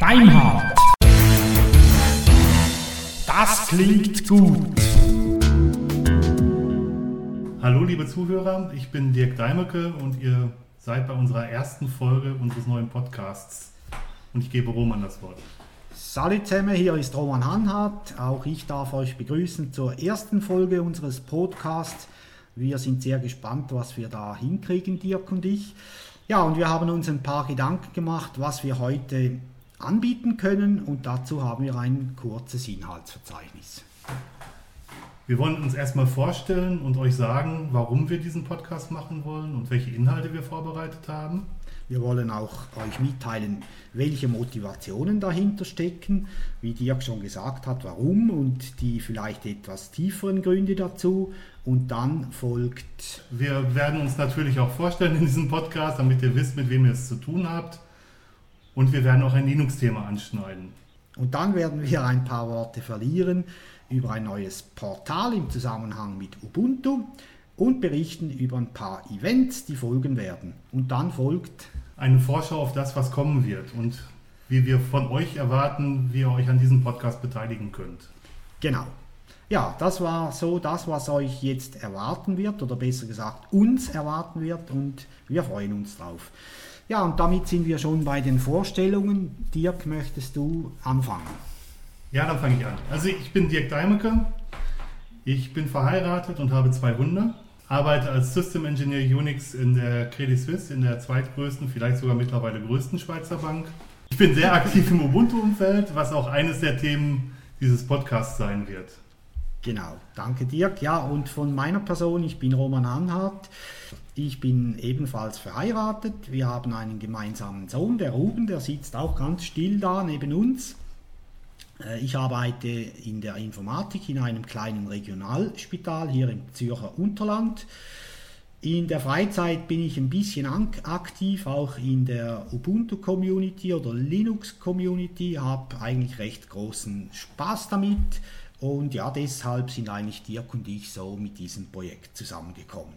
Deinhard. Das klingt gut. Hallo liebe Zuhörer, ich bin Dirk Deimecke und ihr seid bei unserer ersten Folge unseres neuen Podcasts. Und ich gebe Roman das Wort. Salut zusammen, hier ist Roman Hanhardt. Auch ich darf euch begrüßen zur ersten Folge unseres Podcasts. Wir sind sehr gespannt, was wir da hinkriegen, Dirk und ich. Ja, und wir haben uns ein paar Gedanken gemacht, was wir heute anbieten können und dazu haben wir ein kurzes Inhaltsverzeichnis. Wir wollen uns erstmal vorstellen und euch sagen, warum wir diesen Podcast machen wollen und welche Inhalte wir vorbereitet haben. Wir wollen auch euch mitteilen, welche Motivationen dahinter stecken, wie Dirk schon gesagt hat, warum und die vielleicht etwas tieferen Gründe dazu. Und dann folgt. Wir werden uns natürlich auch vorstellen in diesem Podcast, damit ihr wisst, mit wem ihr es zu tun habt. Und wir werden auch ein Linux-Thema anschneiden. Und dann werden wir ein paar Worte verlieren über ein neues Portal im Zusammenhang mit Ubuntu und berichten über ein paar Events, die folgen werden. Und dann folgt eine Vorschau auf das, was kommen wird und wie wir von euch erwarten, wie ihr euch an diesem Podcast beteiligen könnt. Genau. Ja, das war so das, was euch jetzt erwarten wird oder besser gesagt uns erwarten wird und wir freuen uns drauf. Ja, und damit sind wir schon bei den Vorstellungen. Dirk, möchtest du anfangen? Ja, dann fange ich an. Also ich bin Dirk Deimecke. Ich bin verheiratet und habe zwei Hunde. Arbeite als System Engineer Unix in der Credit Suisse, in der zweitgrößten, vielleicht sogar mittlerweile größten Schweizer Bank. Ich bin sehr aktiv im Ubuntu-Umfeld, was auch eines der Themen dieses Podcasts sein wird. Genau, danke Dirk. Ja, und von meiner Person, ich bin Roman Anhardt. Ich bin ebenfalls verheiratet. Wir haben einen gemeinsamen Sohn, der Ruben, der sitzt auch ganz still da neben uns. Äh, ich arbeite in der Informatik in einem kleinen Regionalspital hier im Zürcher Unterland. In der Freizeit bin ich ein bisschen aktiv, auch in der Ubuntu-Community oder Linux-Community, habe eigentlich recht großen Spaß damit und ja, deshalb sind eigentlich Dirk und ich so mit diesem Projekt zusammengekommen.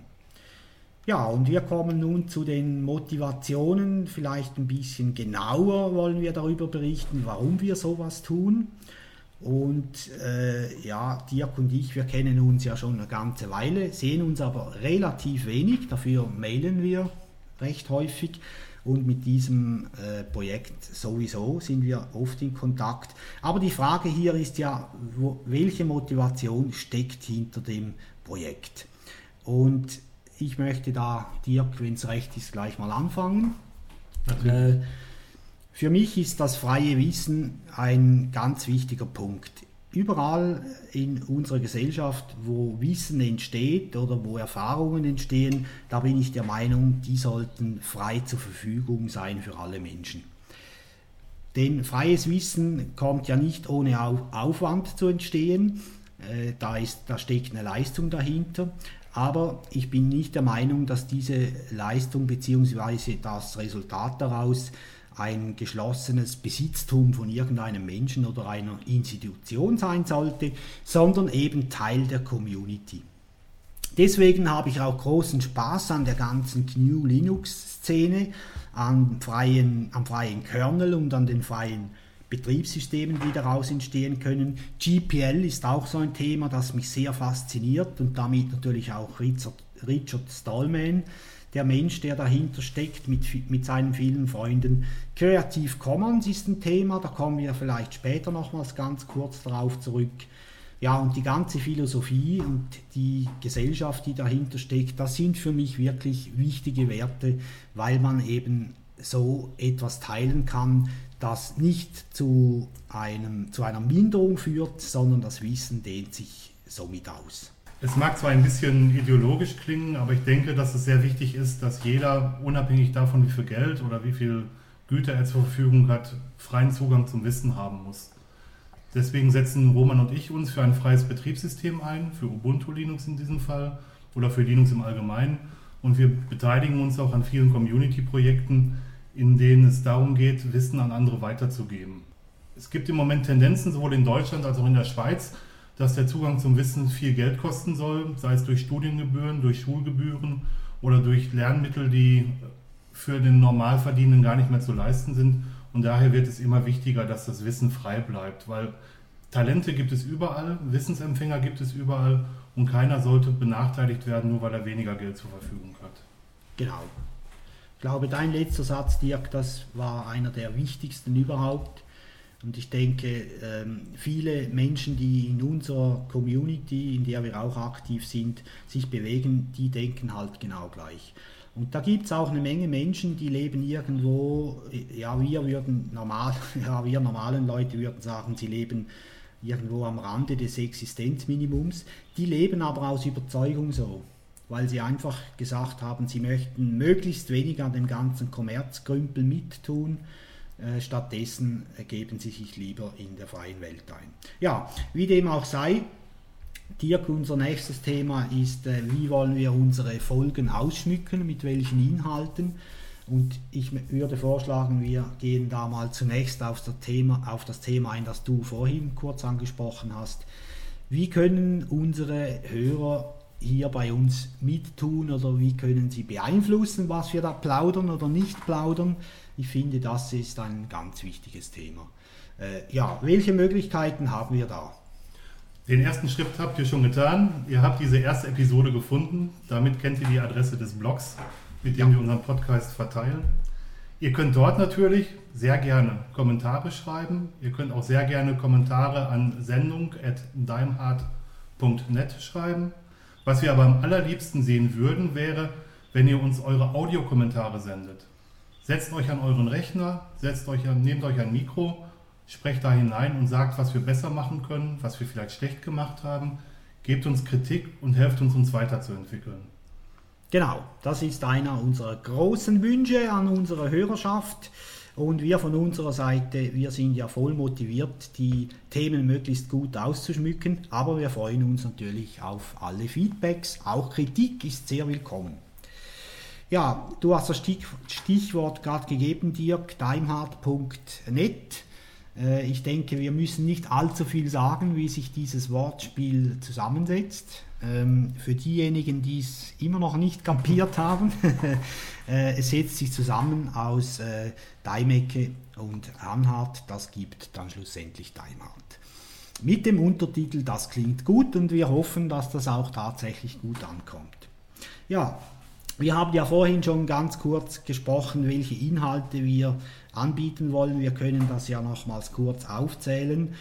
Ja, und wir kommen nun zu den Motivationen. Vielleicht ein bisschen genauer wollen wir darüber berichten, warum wir sowas tun. Und äh, ja, Dirk und ich, wir kennen uns ja schon eine ganze Weile, sehen uns aber relativ wenig, dafür mailen wir recht häufig. Und mit diesem äh, Projekt sowieso sind wir oft in Kontakt. Aber die Frage hier ist ja, wo, welche Motivation steckt hinter dem Projekt? Und ich möchte da, Dirk, wenn es recht ist, gleich mal anfangen. Äh, für mich ist das freie Wissen ein ganz wichtiger Punkt. Überall in unserer Gesellschaft, wo Wissen entsteht oder wo Erfahrungen entstehen, da bin ich der Meinung, die sollten frei zur Verfügung sein für alle Menschen. Denn freies Wissen kommt ja nicht ohne Aufwand zu entstehen. Äh, da, ist, da steckt eine Leistung dahinter. Aber ich bin nicht der Meinung, dass diese Leistung bzw. das Resultat daraus ein geschlossenes Besitztum von irgendeinem Menschen oder einer Institution sein sollte, sondern eben Teil der Community. Deswegen habe ich auch großen Spaß an der ganzen GNU Linux-Szene, am freien, am freien Kernel und an den freien Betriebssystemen, die daraus entstehen können. GPL ist auch so ein Thema, das mich sehr fasziniert und damit natürlich auch Richard, Richard Stallman, der Mensch, der dahinter steckt mit, mit seinen vielen Freunden. Creative Commons ist ein Thema, da kommen wir vielleicht später nochmals ganz kurz darauf zurück. Ja, und die ganze Philosophie und die Gesellschaft, die dahinter steckt, das sind für mich wirklich wichtige Werte, weil man eben so etwas teilen kann, das nicht zu, einem, zu einer Minderung führt, sondern das Wissen dehnt sich somit aus. Es mag zwar ein bisschen ideologisch klingen, aber ich denke, dass es sehr wichtig ist, dass jeder, unabhängig davon, wie viel Geld oder wie viel Güter er zur Verfügung hat, freien Zugang zum Wissen haben muss. Deswegen setzen Roman und ich uns für ein freies Betriebssystem ein, für Ubuntu Linux in diesem Fall oder für Linux im Allgemeinen. Und wir beteiligen uns auch an vielen Community-Projekten, in denen es darum geht, Wissen an andere weiterzugeben. Es gibt im Moment Tendenzen, sowohl in Deutschland als auch in der Schweiz, dass der Zugang zum Wissen viel Geld kosten soll, sei es durch Studiengebühren, durch Schulgebühren oder durch Lernmittel, die für den Normalverdienenden gar nicht mehr zu leisten sind. Und daher wird es immer wichtiger, dass das Wissen frei bleibt, weil Talente gibt es überall, Wissensempfänger gibt es überall und keiner sollte benachteiligt werden, nur weil er weniger Geld zur Verfügung hat. Genau. Ich glaube, dein letzter Satz, Dirk, das war einer der wichtigsten überhaupt. Und ich denke, ähm, viele Menschen, die in unserer Community, in der wir auch aktiv sind, sich bewegen, die denken halt genau gleich. Und da gibt es auch eine Menge Menschen, die leben irgendwo, ja, wir würden normal, ja, wir normalen Leute würden sagen, sie leben irgendwo am Rande des Existenzminimums. Die leben aber aus Überzeugung so, weil sie einfach gesagt haben, sie möchten möglichst wenig an dem ganzen Kommerzgrümpel mittun. Äh, stattdessen geben sie sich lieber in der freien Welt ein. Ja, wie dem auch sei, Dirk, unser nächstes Thema ist, äh, wie wollen wir unsere Folgen ausschmücken, mit welchen Inhalten. Und ich würde vorschlagen, wir gehen da mal zunächst auf das, Thema, auf das Thema ein, das du vorhin kurz angesprochen hast. Wie können unsere Hörer hier bei uns mittun oder wie können sie beeinflussen, was wir da plaudern oder nicht plaudern? Ich finde, das ist ein ganz wichtiges Thema. Äh, ja, welche Möglichkeiten haben wir da? Den ersten Schritt habt ihr schon getan. Ihr habt diese erste Episode gefunden. Damit kennt ihr die Adresse des Blogs mit dem ja. wir unseren Podcast verteilen. Ihr könnt dort natürlich sehr gerne Kommentare schreiben. Ihr könnt auch sehr gerne Kommentare an sendung.deimhard.net schreiben. Was wir aber am allerliebsten sehen würden, wäre, wenn ihr uns eure Audiokommentare sendet. Setzt euch an euren Rechner, setzt euch an, nehmt euch ein Mikro, sprecht da hinein und sagt, was wir besser machen können, was wir vielleicht schlecht gemacht haben. Gebt uns Kritik und helft uns, uns weiterzuentwickeln. Genau, das ist einer unserer großen Wünsche an unsere Hörerschaft. Und wir von unserer Seite, wir sind ja voll motiviert, die Themen möglichst gut auszuschmücken, aber wir freuen uns natürlich auf alle Feedbacks. Auch Kritik ist sehr willkommen. Ja, du hast das Stichwort gerade gegeben, Dirk, daimhard.net. Äh, ich denke, wir müssen nicht allzu viel sagen, wie sich dieses Wortspiel zusammensetzt. Ähm, für diejenigen, die es immer noch nicht kampiert haben, äh, es setzt sich zusammen aus äh, Daimecke und Anhart. Das gibt dann schlussendlich Daimhard. Mit dem Untertitel Das klingt gut und wir hoffen, dass das auch tatsächlich gut ankommt. Ja, wir haben ja vorhin schon ganz kurz gesprochen, welche Inhalte wir anbieten wollen. Wir können das ja nochmals kurz aufzählen.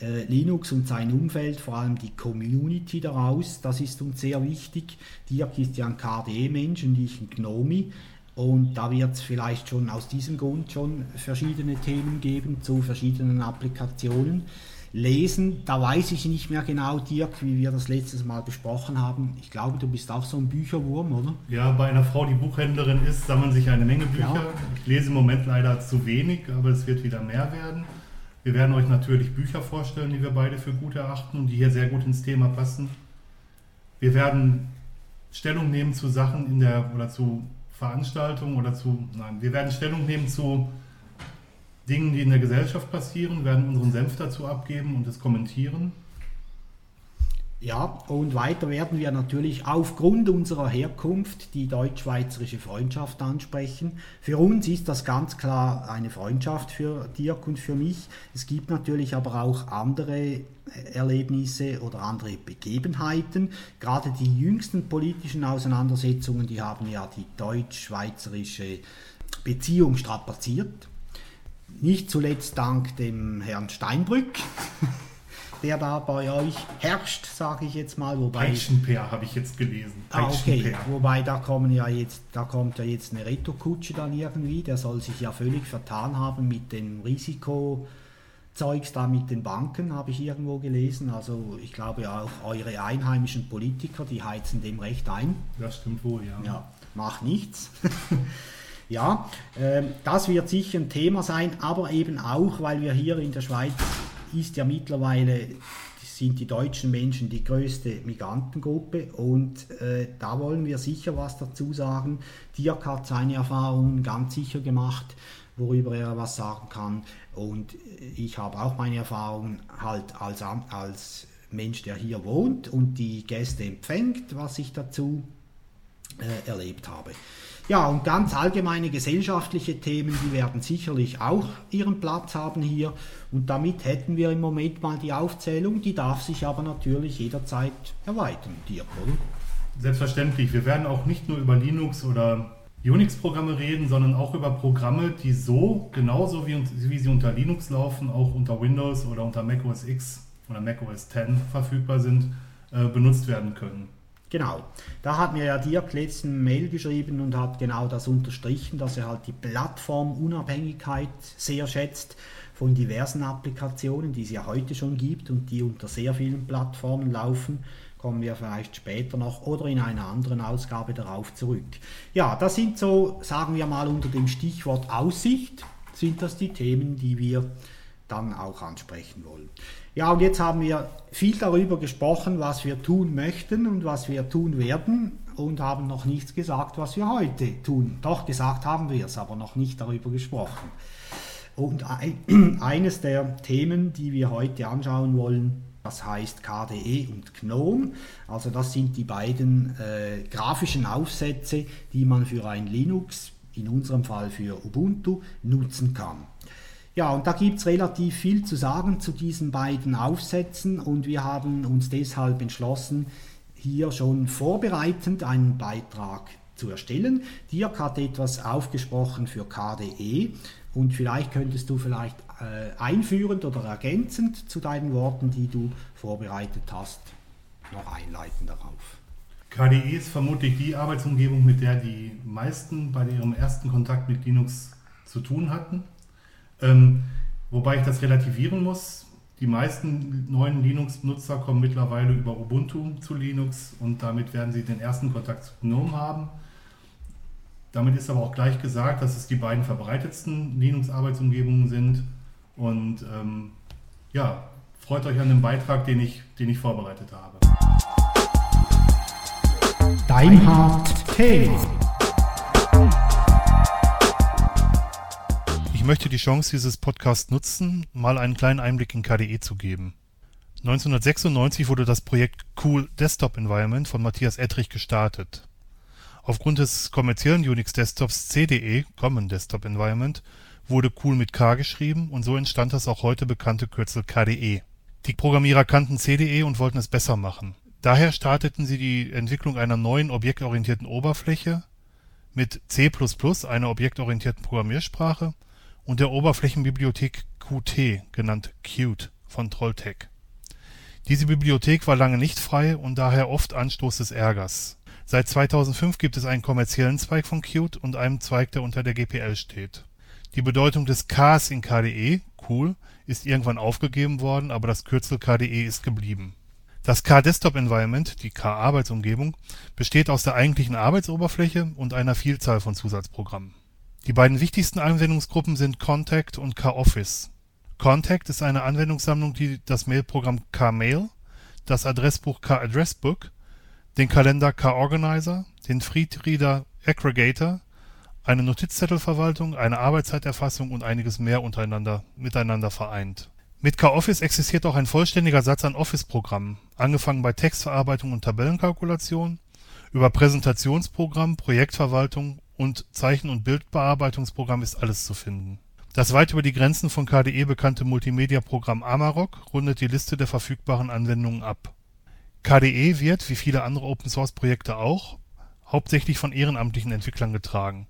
Äh, Linux und sein Umfeld, vor allem die Community daraus, das ist uns sehr wichtig. Dirk ist ja ein KDE-Mensch und ich ein Gnomi. Und da wird es vielleicht schon aus diesem Grund schon verschiedene Themen geben zu verschiedenen Applikationen. Lesen, da weiß ich nicht mehr genau, Dirk, wie wir das letztes Mal besprochen haben. Ich glaube, du bist auch so ein Bücherwurm, oder? Ja, bei einer Frau, die Buchhändlerin ist, sammeln sich eine Menge Bücher. Ja. Ich lese im Moment leider zu wenig, aber es wird wieder mehr werden. Wir werden euch natürlich Bücher vorstellen, die wir beide für gut erachten und die hier sehr gut ins Thema passen. Wir werden Stellung nehmen zu Sachen in der oder zu Veranstaltungen oder zu nein, wir werden Stellung nehmen zu Dingen, die in der Gesellschaft passieren, werden unseren Senf dazu abgeben und es kommentieren. Ja, und weiter werden wir natürlich aufgrund unserer Herkunft die deutsch-schweizerische Freundschaft ansprechen. Für uns ist das ganz klar eine Freundschaft für Dirk und für mich. Es gibt natürlich aber auch andere Erlebnisse oder andere Begebenheiten. Gerade die jüngsten politischen Auseinandersetzungen, die haben ja die deutsch-schweizerische Beziehung strapaziert. Nicht zuletzt dank dem Herrn Steinbrück. der da bei euch herrscht, sage ich jetzt mal. Wobei, Peitschenpeer habe ich jetzt gelesen. Ah, okay. Wobei da kommen ja jetzt, da kommt ja jetzt eine Rettokutsche dann irgendwie. Der soll sich ja völlig vertan haben mit dem Risikozeugs da mit den Banken, habe ich irgendwo gelesen. Also ich glaube auch eure einheimischen Politiker, die heizen dem recht ein. Das stimmt wohl, ja. Ja, macht nichts. ja, äh, das wird sicher ein Thema sein, aber eben auch, weil wir hier in der Schweiz ist ja mittlerweile, sind die deutschen Menschen die größte Migrantengruppe und äh, da wollen wir sicher was dazu sagen. Dirk hat seine Erfahrungen ganz sicher gemacht, worüber er was sagen kann und ich habe auch meine Erfahrungen halt als, als Mensch, der hier wohnt und die Gäste empfängt, was ich dazu äh, erlebt habe. Ja, und ganz allgemeine gesellschaftliche Themen, die werden sicherlich auch ihren Platz haben hier. Und damit hätten wir im Moment mal die Aufzählung, die darf sich aber natürlich jederzeit erweitern, Dirk, oder? Selbstverständlich. Wir werden auch nicht nur über Linux oder Unix-Programme reden, sondern auch über Programme, die so, genauso wie, wie sie unter Linux laufen, auch unter Windows oder unter Mac OS X oder Mac OS X verfügbar sind, äh, benutzt werden können. Genau. Da hat mir ja Dirk letzten Mail geschrieben und hat genau das unterstrichen, dass er halt die Plattformunabhängigkeit sehr schätzt von diversen Applikationen, die es ja heute schon gibt und die unter sehr vielen Plattformen laufen. Kommen wir vielleicht später noch oder in einer anderen Ausgabe darauf zurück. Ja, das sind so, sagen wir mal unter dem Stichwort Aussicht, sind das die Themen, die wir dann auch ansprechen wollen. Ja, und jetzt haben wir viel darüber gesprochen, was wir tun möchten und was wir tun werden und haben noch nichts gesagt, was wir heute tun. Doch gesagt haben wir es, aber noch nicht darüber gesprochen. Und ein, eines der Themen, die wir heute anschauen wollen, das heißt KDE und GNOME. Also das sind die beiden äh, grafischen Aufsätze, die man für ein Linux, in unserem Fall für Ubuntu, nutzen kann. Ja, und da gibt es relativ viel zu sagen zu diesen beiden Aufsätzen und wir haben uns deshalb entschlossen, hier schon vorbereitend einen Beitrag zu erstellen. Dirk hat etwas aufgesprochen für KDE und vielleicht könntest du vielleicht äh, einführend oder ergänzend zu deinen Worten, die du vorbereitet hast, noch einleiten darauf. KDE ist vermutlich die Arbeitsumgebung, mit der die meisten bei ihrem ersten Kontakt mit Linux zu tun hatten. Ähm, wobei ich das relativieren muss. Die meisten neuen Linux-Nutzer kommen mittlerweile über Ubuntu zu Linux und damit werden sie den ersten Kontakt zu GNOME haben. Damit ist aber auch gleich gesagt, dass es die beiden verbreitetsten Linux-Arbeitsumgebungen sind. Und ähm, ja, freut euch an dem Beitrag, den ich, den ich vorbereitet habe. Dein Hard-Thema. Möchte die Chance dieses Podcasts nutzen, mal einen kleinen Einblick in KDE zu geben. 1996 wurde das Projekt Cool Desktop Environment von Matthias Ettrich gestartet. Aufgrund des kommerziellen Unix-Desktops CDE Common Desktop Environment wurde Cool mit K geschrieben und so entstand das auch heute bekannte Kürzel KDE. Die Programmierer kannten CDE und wollten es besser machen. Daher starteten sie die Entwicklung einer neuen objektorientierten Oberfläche mit C++, einer objektorientierten Programmiersprache, und der Oberflächenbibliothek Qt, genannt Qt von Trolltech. Diese Bibliothek war lange nicht frei und daher oft Anstoß des Ärgers. Seit 2005 gibt es einen kommerziellen Zweig von Qt und einen Zweig, der unter der GPL steht. Die Bedeutung des Ks in KDE (cool) ist irgendwann aufgegeben worden, aber das Kürzel KDE ist geblieben. Das K-Desktop-Environment, die K-Arbeitsumgebung, besteht aus der eigentlichen Arbeitsoberfläche und einer Vielzahl von Zusatzprogrammen die beiden wichtigsten Anwendungsgruppen sind Contact und K-Office. Contact ist eine Anwendungssammlung, die das Mailprogramm K-Mail, das Adressbuch K-Addressbook, den Kalender K-Organizer, den Friedreader Aggregator, eine Notizzettelverwaltung, eine Arbeitszeiterfassung und einiges mehr untereinander miteinander vereint. Mit K-Office existiert auch ein vollständiger Satz an Office-Programmen, angefangen bei Textverarbeitung und Tabellenkalkulation, über Präsentationsprogramm, Projektverwaltung und Zeichen und Bildbearbeitungsprogramm ist alles zu finden. Das weit über die Grenzen von KDE bekannte Multimedia-Programm Amarok rundet die Liste der verfügbaren Anwendungen ab. KDE wird, wie viele andere Open-Source-Projekte auch, hauptsächlich von ehrenamtlichen Entwicklern getragen.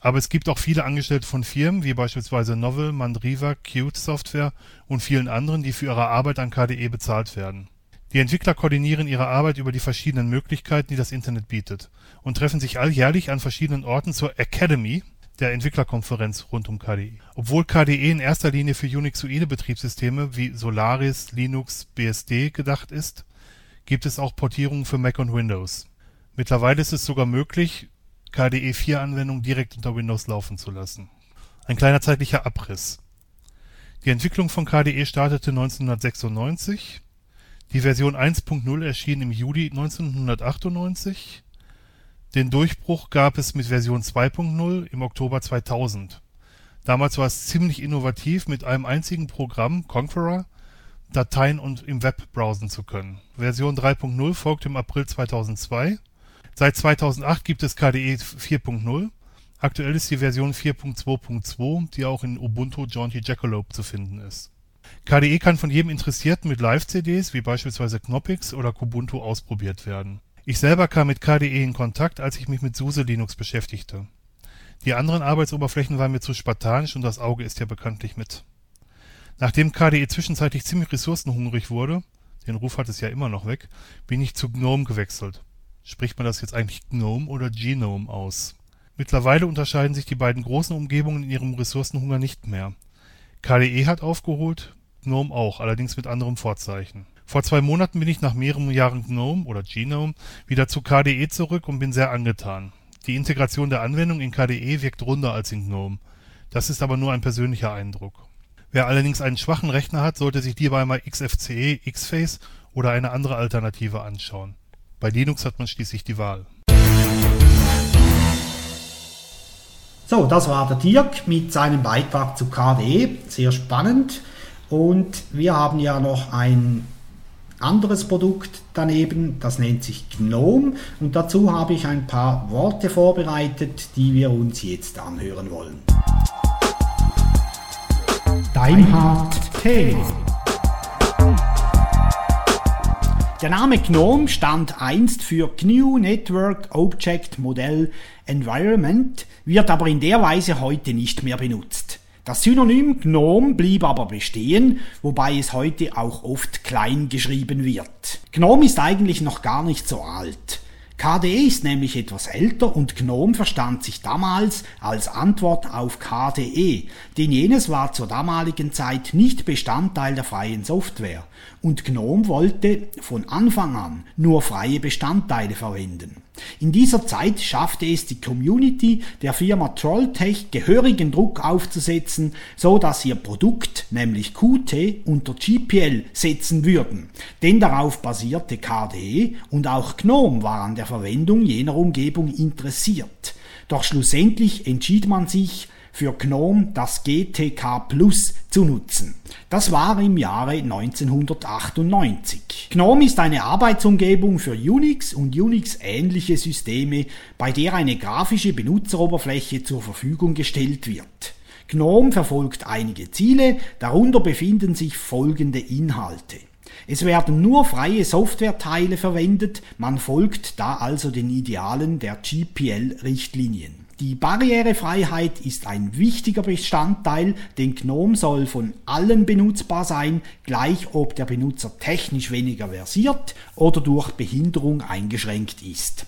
Aber es gibt auch viele Angestellte von Firmen wie beispielsweise Novell, Mandriva, Qt Software und vielen anderen, die für ihre Arbeit an KDE bezahlt werden die Entwickler koordinieren ihre Arbeit über die verschiedenen Möglichkeiten, die das Internet bietet, und treffen sich alljährlich an verschiedenen Orten zur Academy, der Entwicklerkonferenz rund um KDE. Obwohl KDE in erster Linie für Unixoide Betriebssysteme wie Solaris, Linux, BSD gedacht ist, gibt es auch Portierungen für Mac und Windows. Mittlerweile ist es sogar möglich, KDE 4 Anwendungen direkt unter Windows laufen zu lassen. Ein kleiner zeitlicher Abriss. Die Entwicklung von KDE startete 1996 die Version 1.0 erschien im Juli 1998. Den Durchbruch gab es mit Version 2.0 im Oktober 2000. Damals war es ziemlich innovativ, mit einem einzigen Programm (Conqueror) Dateien und im Web browsen zu können. Version 3.0 folgte im April 2002. Seit 2008 gibt es KDE 4.0. Aktuell ist die Version 4.2.2, die auch in Ubuntu Jaunty Jackalope zu finden ist. KDE kann von jedem Interessierten mit Live-CDs wie beispielsweise Knoppix oder Kubuntu ausprobiert werden. Ich selber kam mit KDE in Kontakt, als ich mich mit SUSE Linux beschäftigte. Die anderen Arbeitsoberflächen waren mir zu spartanisch und das Auge ist ja bekanntlich mit. Nachdem KDE zwischenzeitlich ziemlich ressourcenhungrig wurde, den Ruf hat es ja immer noch weg, bin ich zu GNOME gewechselt. Spricht man das jetzt eigentlich GNOME oder Genome aus? Mittlerweile unterscheiden sich die beiden großen Umgebungen in ihrem Ressourcenhunger nicht mehr. KDE hat aufgeholt, GNOME auch, allerdings mit anderem Vorzeichen. Vor zwei Monaten bin ich nach mehreren Jahren GNOME oder Genome wieder zu KDE zurück und bin sehr angetan. Die Integration der Anwendung in KDE wirkt runder als in GNOME. Das ist aber nur ein persönlicher Eindruck. Wer allerdings einen schwachen Rechner hat, sollte sich hierbei mal XFCE, Xface oder eine andere Alternative anschauen. Bei Linux hat man schließlich die Wahl. So, das war der Dirk mit seinem Beitrag zu KDE. Sehr spannend. Und wir haben ja noch ein anderes Produkt daneben, das nennt sich GNOME. Und dazu habe ich ein paar Worte vorbereitet, die wir uns jetzt anhören wollen. Deinhard Thema. Der Name GNOME stand einst für GNU Network Object Model Environment, wird aber in der Weise heute nicht mehr benutzt. Das Synonym GNOME blieb aber bestehen, wobei es heute auch oft klein geschrieben wird. GNOME ist eigentlich noch gar nicht so alt. KDE ist nämlich etwas älter und GNOME verstand sich damals als Antwort auf KDE, denn jenes war zur damaligen Zeit nicht Bestandteil der freien Software und GNOME wollte von Anfang an nur freie Bestandteile verwenden. In dieser Zeit schaffte es die Community der Firma Trolltech gehörigen Druck aufzusetzen, so dass ihr Produkt, nämlich Qt, unter GPL setzen würden. Denn darauf basierte KDE und auch GNOME war an der Verwendung jener Umgebung interessiert. Doch schlussendlich entschied man sich für GNOME das GTK Plus zu nutzen. Das war im Jahre 1998. GNOME ist eine Arbeitsumgebung für Unix und Unix-ähnliche Systeme, bei der eine grafische Benutzeroberfläche zur Verfügung gestellt wird. GNOME verfolgt einige Ziele, darunter befinden sich folgende Inhalte. Es werden nur freie Softwareteile verwendet, man folgt da also den Idealen der GPL-Richtlinien. Die Barrierefreiheit ist ein wichtiger Bestandteil, denn GNOME soll von allen benutzbar sein, gleich ob der Benutzer technisch weniger versiert oder durch Behinderung eingeschränkt ist.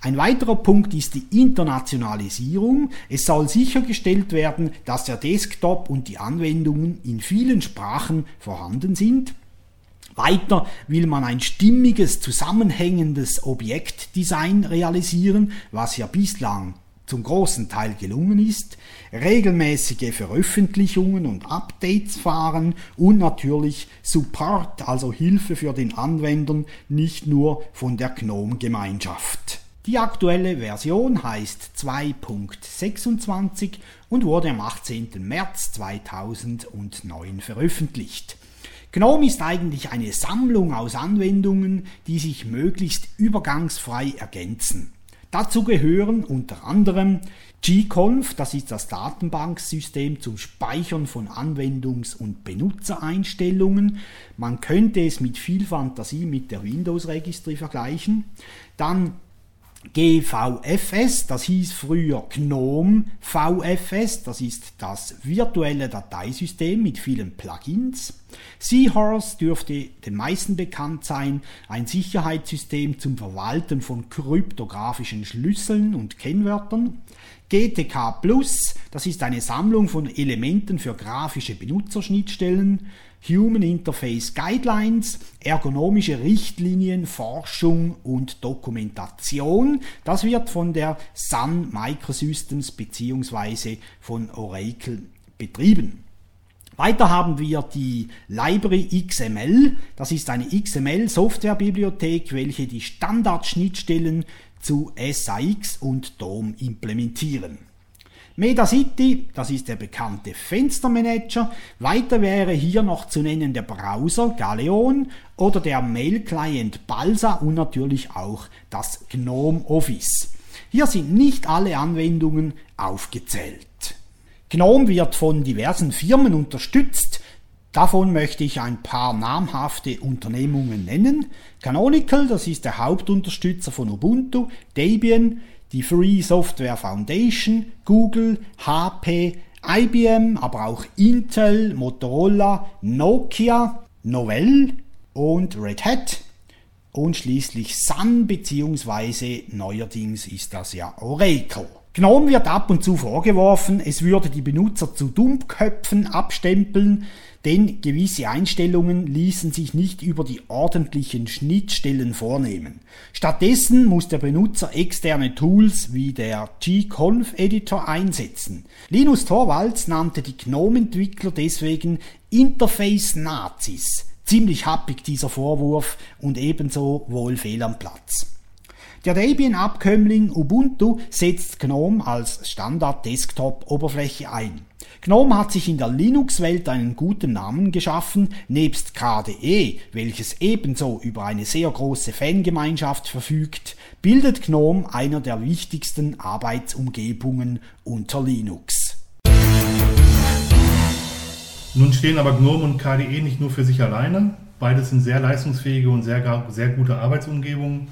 Ein weiterer Punkt ist die Internationalisierung. Es soll sichergestellt werden, dass der Desktop und die Anwendungen in vielen Sprachen vorhanden sind. Weiter will man ein stimmiges, zusammenhängendes Objektdesign realisieren, was ja bislang zum großen Teil gelungen ist, regelmäßige Veröffentlichungen und Updates fahren und natürlich Support, also Hilfe für den Anwendern, nicht nur von der GNOME-Gemeinschaft. Die aktuelle Version heißt 2.26 und wurde am 18. März 2009 veröffentlicht. GNOME ist eigentlich eine Sammlung aus Anwendungen, die sich möglichst übergangsfrei ergänzen. Dazu gehören unter anderem gconf, das ist das Datenbanksystem zum Speichern von Anwendungs- und Benutzereinstellungen. Man könnte es mit viel Fantasie mit der Windows Registry vergleichen. Dann GVFS, das hieß früher GNOME VFS, das ist das virtuelle Dateisystem mit vielen Plugins. Seahorse dürfte den meisten bekannt sein, ein Sicherheitssystem zum Verwalten von kryptografischen Schlüsseln und Kennwörtern. GTK Plus, das ist eine Sammlung von Elementen für grafische Benutzerschnittstellen. Human Interface Guidelines, ergonomische Richtlinien, Forschung und Dokumentation. Das wird von der Sun Microsystems bzw. von Oracle betrieben. Weiter haben wir die Library XML. Das ist eine XML-Softwarebibliothek, welche die Standardschnittstellen zu SAX und DOM implementieren. MetaCity, das ist der bekannte Fenstermanager. Weiter wäre hier noch zu nennen der Browser Galeon oder der Mail-Client Balsa und natürlich auch das GNOME Office. Hier sind nicht alle Anwendungen aufgezählt. GNOME wird von diversen Firmen unterstützt. Davon möchte ich ein paar namhafte Unternehmungen nennen. Canonical, das ist der Hauptunterstützer von Ubuntu, Debian, die Free Software Foundation, Google, HP, IBM, aber auch Intel, Motorola, Nokia, Novell und Red Hat und schließlich Sun bzw. neuerdings ist das ja Oracle. GNOME wird ab und zu vorgeworfen, es würde die Benutzer zu Dummköpfen abstempeln, denn gewisse Einstellungen ließen sich nicht über die ordentlichen Schnittstellen vornehmen. Stattdessen muss der Benutzer externe Tools wie der G-Conf-Editor einsetzen. Linus Torvalds nannte die GNOME-Entwickler deswegen Interface-Nazis. Ziemlich happig dieser Vorwurf und ebenso wohl fehl am Platz. Der Debian-Abkömmling Ubuntu setzt GNOME als Standard-Desktop-Oberfläche ein. GNOME hat sich in der Linux-Welt einen guten Namen geschaffen, nebst KDE, welches ebenso über eine sehr große Fangemeinschaft verfügt, bildet GNOME einer der wichtigsten Arbeitsumgebungen unter Linux. Nun stehen aber GNOME und KDE nicht nur für sich alleine. Beides sind sehr leistungsfähige und sehr, sehr gute Arbeitsumgebungen.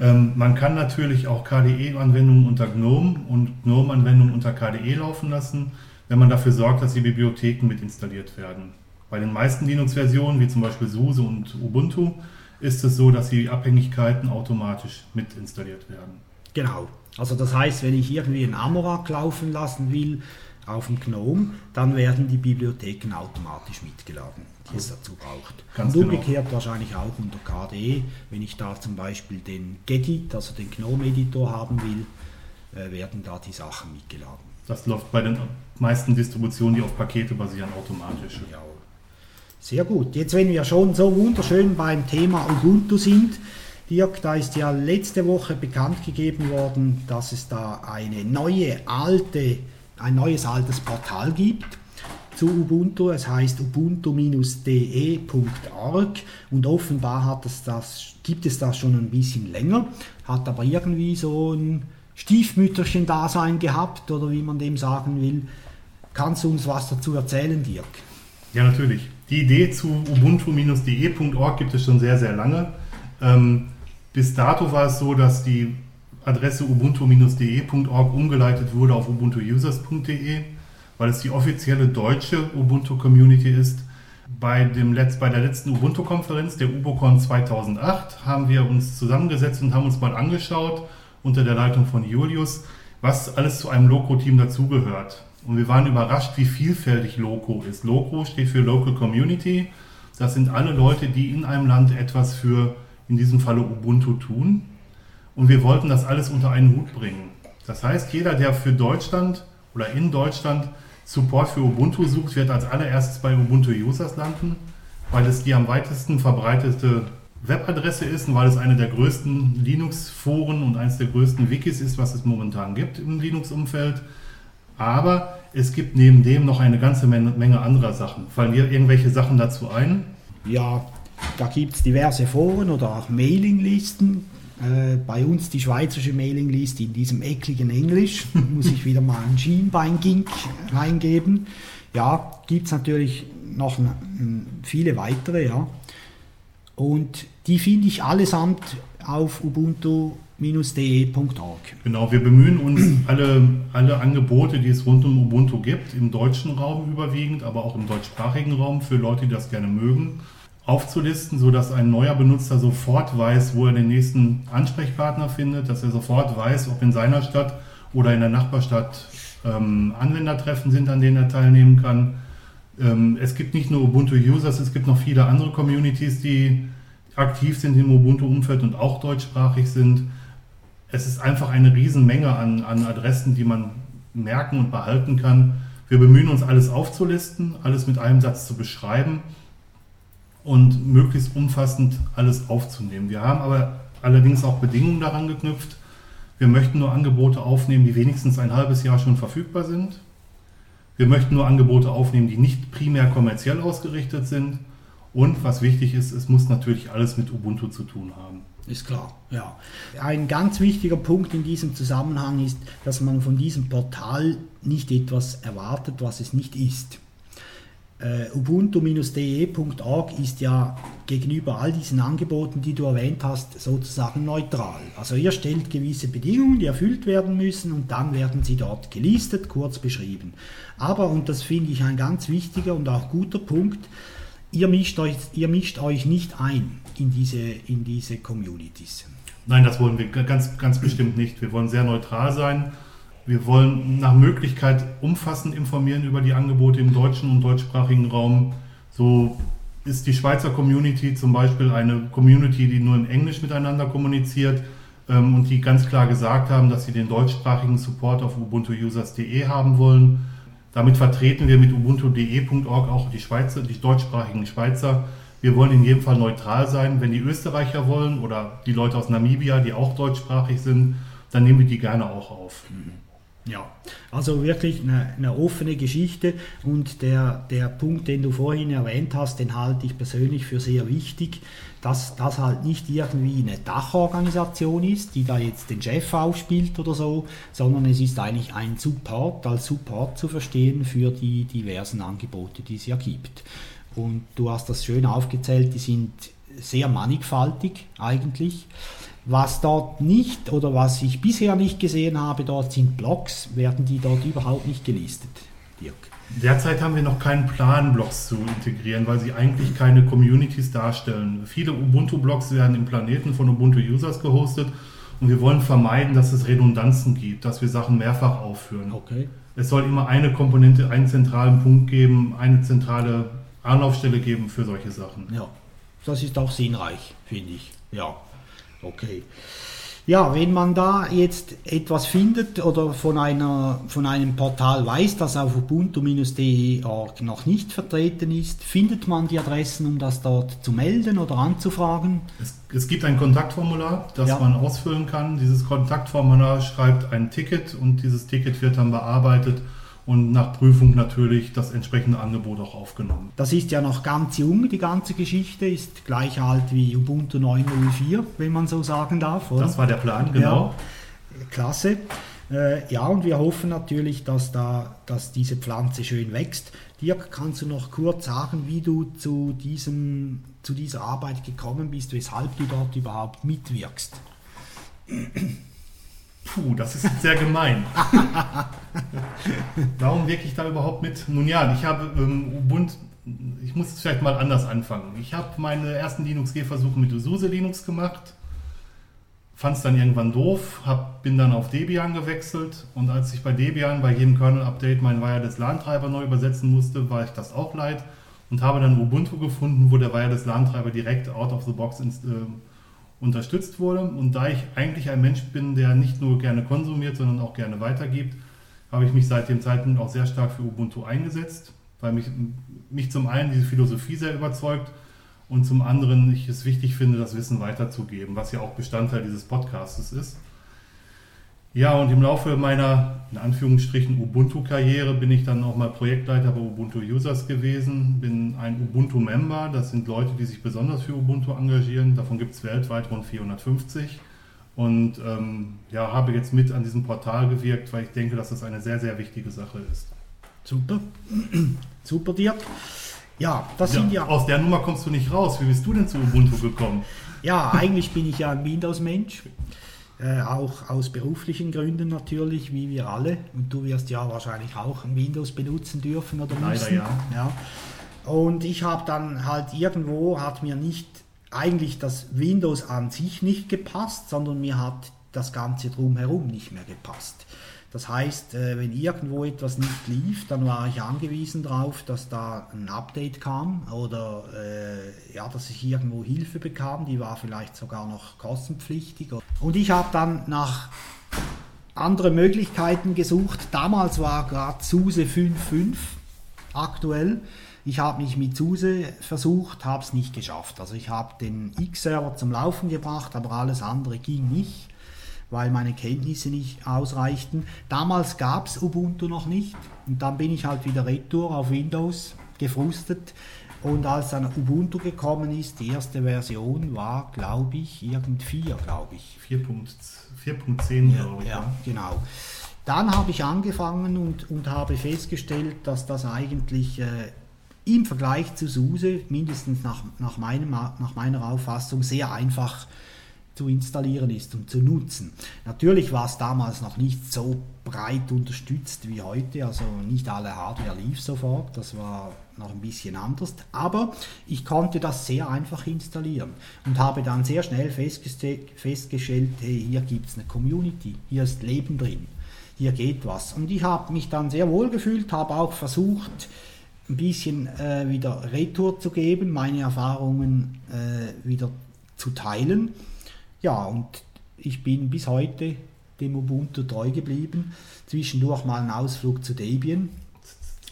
Ähm, man kann natürlich auch KDE-Anwendungen unter GNOME und GNOME-Anwendungen unter KDE laufen lassen, wenn man dafür sorgt, dass die Bibliotheken mit installiert werden. Bei den meisten Linux-Versionen, wie zum Beispiel SUSE und Ubuntu, ist es so, dass die Abhängigkeiten automatisch mit installiert werden. Genau. Also das heißt, wenn ich irgendwie einen Amorak laufen lassen will auf dem GNOME, dann werden die Bibliotheken automatisch mitgeladen die es dazu braucht. Ganz und genau. umgekehrt genau. wahrscheinlich auch unter KDE, wenn ich da zum Beispiel den Gedit, also den GNOME-Editor haben will, äh, werden da die Sachen mitgeladen. Das läuft bei den meisten Distributionen, die auf Pakete basieren, automatisch. Ja. Sehr gut. Jetzt, wenn wir schon so wunderschön beim Thema Ubuntu sind, Dirk, da ist ja letzte Woche bekannt gegeben worden, dass es da eine neue alte, ein neues altes Portal gibt zu Ubuntu. Es heißt ubuntu-de.org und offenbar hat es das, gibt es das schon ein bisschen länger, hat aber irgendwie so ein Stiefmütterchen-Dasein gehabt oder wie man dem sagen will. Kannst du uns was dazu erzählen, Dirk? Ja, natürlich. Die Idee zu ubuntu-de.org gibt es schon sehr, sehr lange. Ähm, bis dato war es so, dass die Adresse ubuntu-de.org umgeleitet wurde auf ubuntuusers.de weil es die offizielle deutsche Ubuntu-Community ist. Bei, dem Letz-, bei der letzten Ubuntu-Konferenz, der UboCon 2008, haben wir uns zusammengesetzt und haben uns mal angeschaut, unter der Leitung von Julius, was alles zu einem Loco-Team dazugehört. Und wir waren überrascht, wie vielfältig Loco ist. Loco steht für Local Community. Das sind alle Leute, die in einem Land etwas für, in diesem Falle Ubuntu tun. Und wir wollten das alles unter einen Hut bringen. Das heißt, jeder, der für Deutschland oder in Deutschland Support für Ubuntu sucht, wird als allererstes bei Ubuntu Users landen, weil es die am weitesten verbreitete Webadresse ist und weil es eine der größten Linux-Foren und eines der größten Wikis ist, was es momentan gibt im Linux-Umfeld. Aber es gibt neben dem noch eine ganze Menge anderer Sachen. Fallen dir irgendwelche Sachen dazu ein? Ja, da gibt es diverse Foren oder auch Mailinglisten, äh, bei uns die schweizerische Mailingliste in diesem ekligen Englisch, muss ich wieder mal ein Schienbein-Gink reingeben. Ja, gibt es natürlich noch viele weitere, ja. Und die finde ich allesamt auf ubuntu-de.org. Genau, wir bemühen uns, alle, alle Angebote, die es rund um Ubuntu gibt, im deutschen Raum überwiegend, aber auch im deutschsprachigen Raum für Leute, die das gerne mögen, aufzulisten, sodass ein neuer Benutzer sofort weiß, wo er den nächsten Ansprechpartner findet, dass er sofort weiß, ob in seiner Stadt oder in der Nachbarstadt ähm, Anwendertreffen sind, an denen er teilnehmen kann. Ähm, es gibt nicht nur Ubuntu-Users, es gibt noch viele andere Communities, die aktiv sind im Ubuntu-Umfeld und auch deutschsprachig sind. Es ist einfach eine Riesenmenge an, an Adressen, die man merken und behalten kann. Wir bemühen uns, alles aufzulisten, alles mit einem Satz zu beschreiben und möglichst umfassend alles aufzunehmen. Wir haben aber allerdings auch Bedingungen daran geknüpft. Wir möchten nur Angebote aufnehmen, die wenigstens ein halbes Jahr schon verfügbar sind. Wir möchten nur Angebote aufnehmen, die nicht primär kommerziell ausgerichtet sind. Und was wichtig ist, es muss natürlich alles mit Ubuntu zu tun haben. Ist klar, ja. Ein ganz wichtiger Punkt in diesem Zusammenhang ist, dass man von diesem Portal nicht etwas erwartet, was es nicht ist. Uh, Ubuntu-de.org ist ja gegenüber all diesen Angeboten, die du erwähnt hast, sozusagen neutral. Also ihr stellt gewisse Bedingungen, die erfüllt werden müssen und dann werden sie dort gelistet, kurz beschrieben. Aber, und das finde ich ein ganz wichtiger und auch guter Punkt, ihr mischt euch, ihr mischt euch nicht ein in diese, in diese Communities. Nein, das wollen wir ganz, ganz bestimmt nicht. Wir wollen sehr neutral sein. Wir wollen nach Möglichkeit umfassend informieren über die Angebote im deutschen und deutschsprachigen Raum. So ist die Schweizer Community zum Beispiel eine Community, die nur in Englisch miteinander kommuniziert ähm, und die ganz klar gesagt haben, dass sie den deutschsprachigen Support auf ubuntuusers.de haben wollen. Damit vertreten wir mit ubuntu.de.org auch die, Schweizer, die deutschsprachigen Schweizer. Wir wollen in jedem Fall neutral sein. Wenn die Österreicher wollen oder die Leute aus Namibia, die auch deutschsprachig sind, dann nehmen wir die gerne auch auf. Ja, also wirklich eine, eine, offene Geschichte und der, der Punkt, den du vorhin erwähnt hast, den halte ich persönlich für sehr wichtig, dass das halt nicht irgendwie eine Dachorganisation ist, die da jetzt den Chef aufspielt oder so, sondern es ist eigentlich ein Support, als Support zu verstehen für die diversen Angebote, die es ja gibt. Und du hast das schön aufgezählt, die sind sehr mannigfaltig eigentlich. Was dort nicht oder was ich bisher nicht gesehen habe, dort sind Blogs, werden die dort überhaupt nicht gelistet, Dirk? Derzeit haben wir noch keinen Plan, Blogs zu integrieren, weil sie eigentlich keine Communities darstellen. Viele Ubuntu-Blogs werden im Planeten von Ubuntu-Users gehostet und wir wollen vermeiden, dass es Redundanzen gibt, dass wir Sachen mehrfach aufführen. Okay. Es soll immer eine Komponente, einen zentralen Punkt geben, eine zentrale Anlaufstelle geben für solche Sachen. Ja, das ist auch sinnreich, finde ich. Ja, okay. Ja, wenn man da jetzt etwas findet oder von, einer, von einem Portal weiß, das auf ubuntu-de.org noch nicht vertreten ist, findet man die Adressen, um das dort zu melden oder anzufragen? Es, es gibt ein Kontaktformular, das ja. man ausfüllen kann. Dieses Kontaktformular schreibt ein Ticket und dieses Ticket wird dann bearbeitet und nach Prüfung natürlich das entsprechende Angebot auch aufgenommen. Das ist ja noch ganz jung, die ganze Geschichte, ist gleich alt wie Ubuntu 9.04, wenn man so sagen darf. Oder? Das war der Plan, genau. Ja, klasse. Äh, ja, und wir hoffen natürlich, dass, da, dass diese Pflanze schön wächst. Dirk, kannst du noch kurz sagen, wie du zu, diesem, zu dieser Arbeit gekommen bist, weshalb du dort überhaupt mitwirkst? Puh, das ist sehr gemein. Warum wirke ich da überhaupt mit? Nun ja, ich habe ähm, Ubuntu, ich muss es vielleicht mal anders anfangen. Ich habe meine ersten Linux-G-Versuche mit SUSE Linux gemacht, fand es dann irgendwann doof, hab, bin dann auf Debian gewechselt und als ich bei Debian bei jedem Kernel-Update meinen Wireless LAN-Treiber neu übersetzen musste, war ich das auch leid und habe dann Ubuntu gefunden, wo der Wireless LAN-Treiber direkt out of the box ins, äh, unterstützt wurde. Und da ich eigentlich ein Mensch bin, der nicht nur gerne konsumiert, sondern auch gerne weitergibt, habe ich mich seit dem Zeitpunkt auch sehr stark für Ubuntu eingesetzt, weil mich, mich zum einen diese Philosophie sehr überzeugt und zum anderen ich es wichtig finde, das Wissen weiterzugeben, was ja auch Bestandteil dieses Podcasts ist. Ja, und im Laufe meiner, in Anführungsstrichen, Ubuntu-Karriere bin ich dann auch mal Projektleiter bei Ubuntu Users gewesen, bin ein Ubuntu-Member, das sind Leute, die sich besonders für Ubuntu engagieren, davon gibt es weltweit rund 450 und ähm, ja, habe jetzt mit an diesem Portal gewirkt, weil ich denke, dass das eine sehr, sehr wichtige Sache ist. Super, super Dirk. Ja, das ja, sind ja... Aus der Nummer kommst du nicht raus, wie bist du denn zu Ubuntu gekommen? Ja, eigentlich bin ich ja ein Windows-Mensch äh, auch aus beruflichen Gründen natürlich, wie wir alle. Und du wirst ja wahrscheinlich auch Windows benutzen dürfen oder müssen. Leider ja. ja. Und ich habe dann halt irgendwo, hat mir nicht eigentlich das Windows an sich nicht gepasst, sondern mir hat das Ganze drumherum nicht mehr gepasst. Das heißt, äh, wenn irgendwo etwas nicht lief, dann war ich angewiesen darauf, dass da ein Update kam oder äh, ja, dass ich irgendwo Hilfe bekam, die war vielleicht sogar noch kostenpflichtig. Und ich habe dann nach anderen Möglichkeiten gesucht. Damals war gerade SUSE 5.5 aktuell. Ich habe mich mit SUSE versucht, habe es nicht geschafft. Also ich habe den X-Server zum Laufen gebracht, aber alles andere ging nicht weil meine Kenntnisse nicht ausreichten. Damals gab es Ubuntu noch nicht und dann bin ich halt wieder retour auf Windows gefrustet. Und als dann Ubuntu gekommen ist, die erste Version war, glaube ich, irgend 4, glaube ich. 4.10, ja, glaube ich. Ja, genau. Dann habe ich angefangen und, und habe festgestellt, dass das eigentlich äh, im Vergleich zu SUSE, mindestens nach, nach, meinem, nach meiner Auffassung, sehr einfach zu installieren ist und zu nutzen. Natürlich war es damals noch nicht so breit unterstützt wie heute, also nicht alle Hardware lief sofort, das war noch ein bisschen anders, aber ich konnte das sehr einfach installieren und habe dann sehr schnell festgestellt, hey, hier gibt es eine Community, hier ist Leben drin, hier geht was. Und ich habe mich dann sehr wohl gefühlt, habe auch versucht, ein bisschen äh, wieder Retour zu geben, meine Erfahrungen äh, wieder zu teilen. Ja, und ich bin bis heute dem Ubuntu treu geblieben. Zwischendurch mal ein Ausflug zu Debian.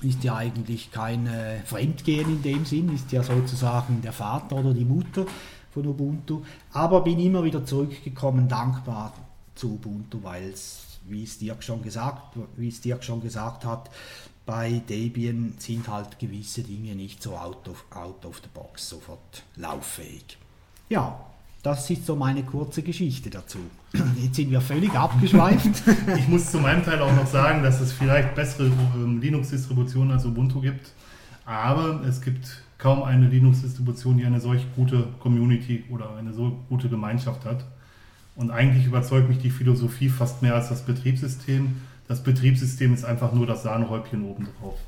Ist ja eigentlich kein äh, Fremdgehen in dem Sinn, ist ja sozusagen der Vater oder die Mutter von Ubuntu. Aber bin immer wieder zurückgekommen, dankbar zu Ubuntu, weil es, wie es Dirk schon gesagt, wie es Dirk schon gesagt hat, bei Debian sind halt gewisse Dinge nicht so out of, out of the box sofort lauffähig. Ja, das ist so meine kurze Geschichte dazu. Jetzt sind wir völlig abgeschweift. ich muss zu meinem Teil auch noch sagen, dass es vielleicht bessere ähm, Linux-Distributionen als Ubuntu gibt, aber es gibt kaum eine Linux-Distribution, die eine solch gute Community oder eine so gute Gemeinschaft hat. Und eigentlich überzeugt mich die Philosophie fast mehr als das Betriebssystem das Betriebssystem ist einfach nur das Sahnehäubchen oben drauf.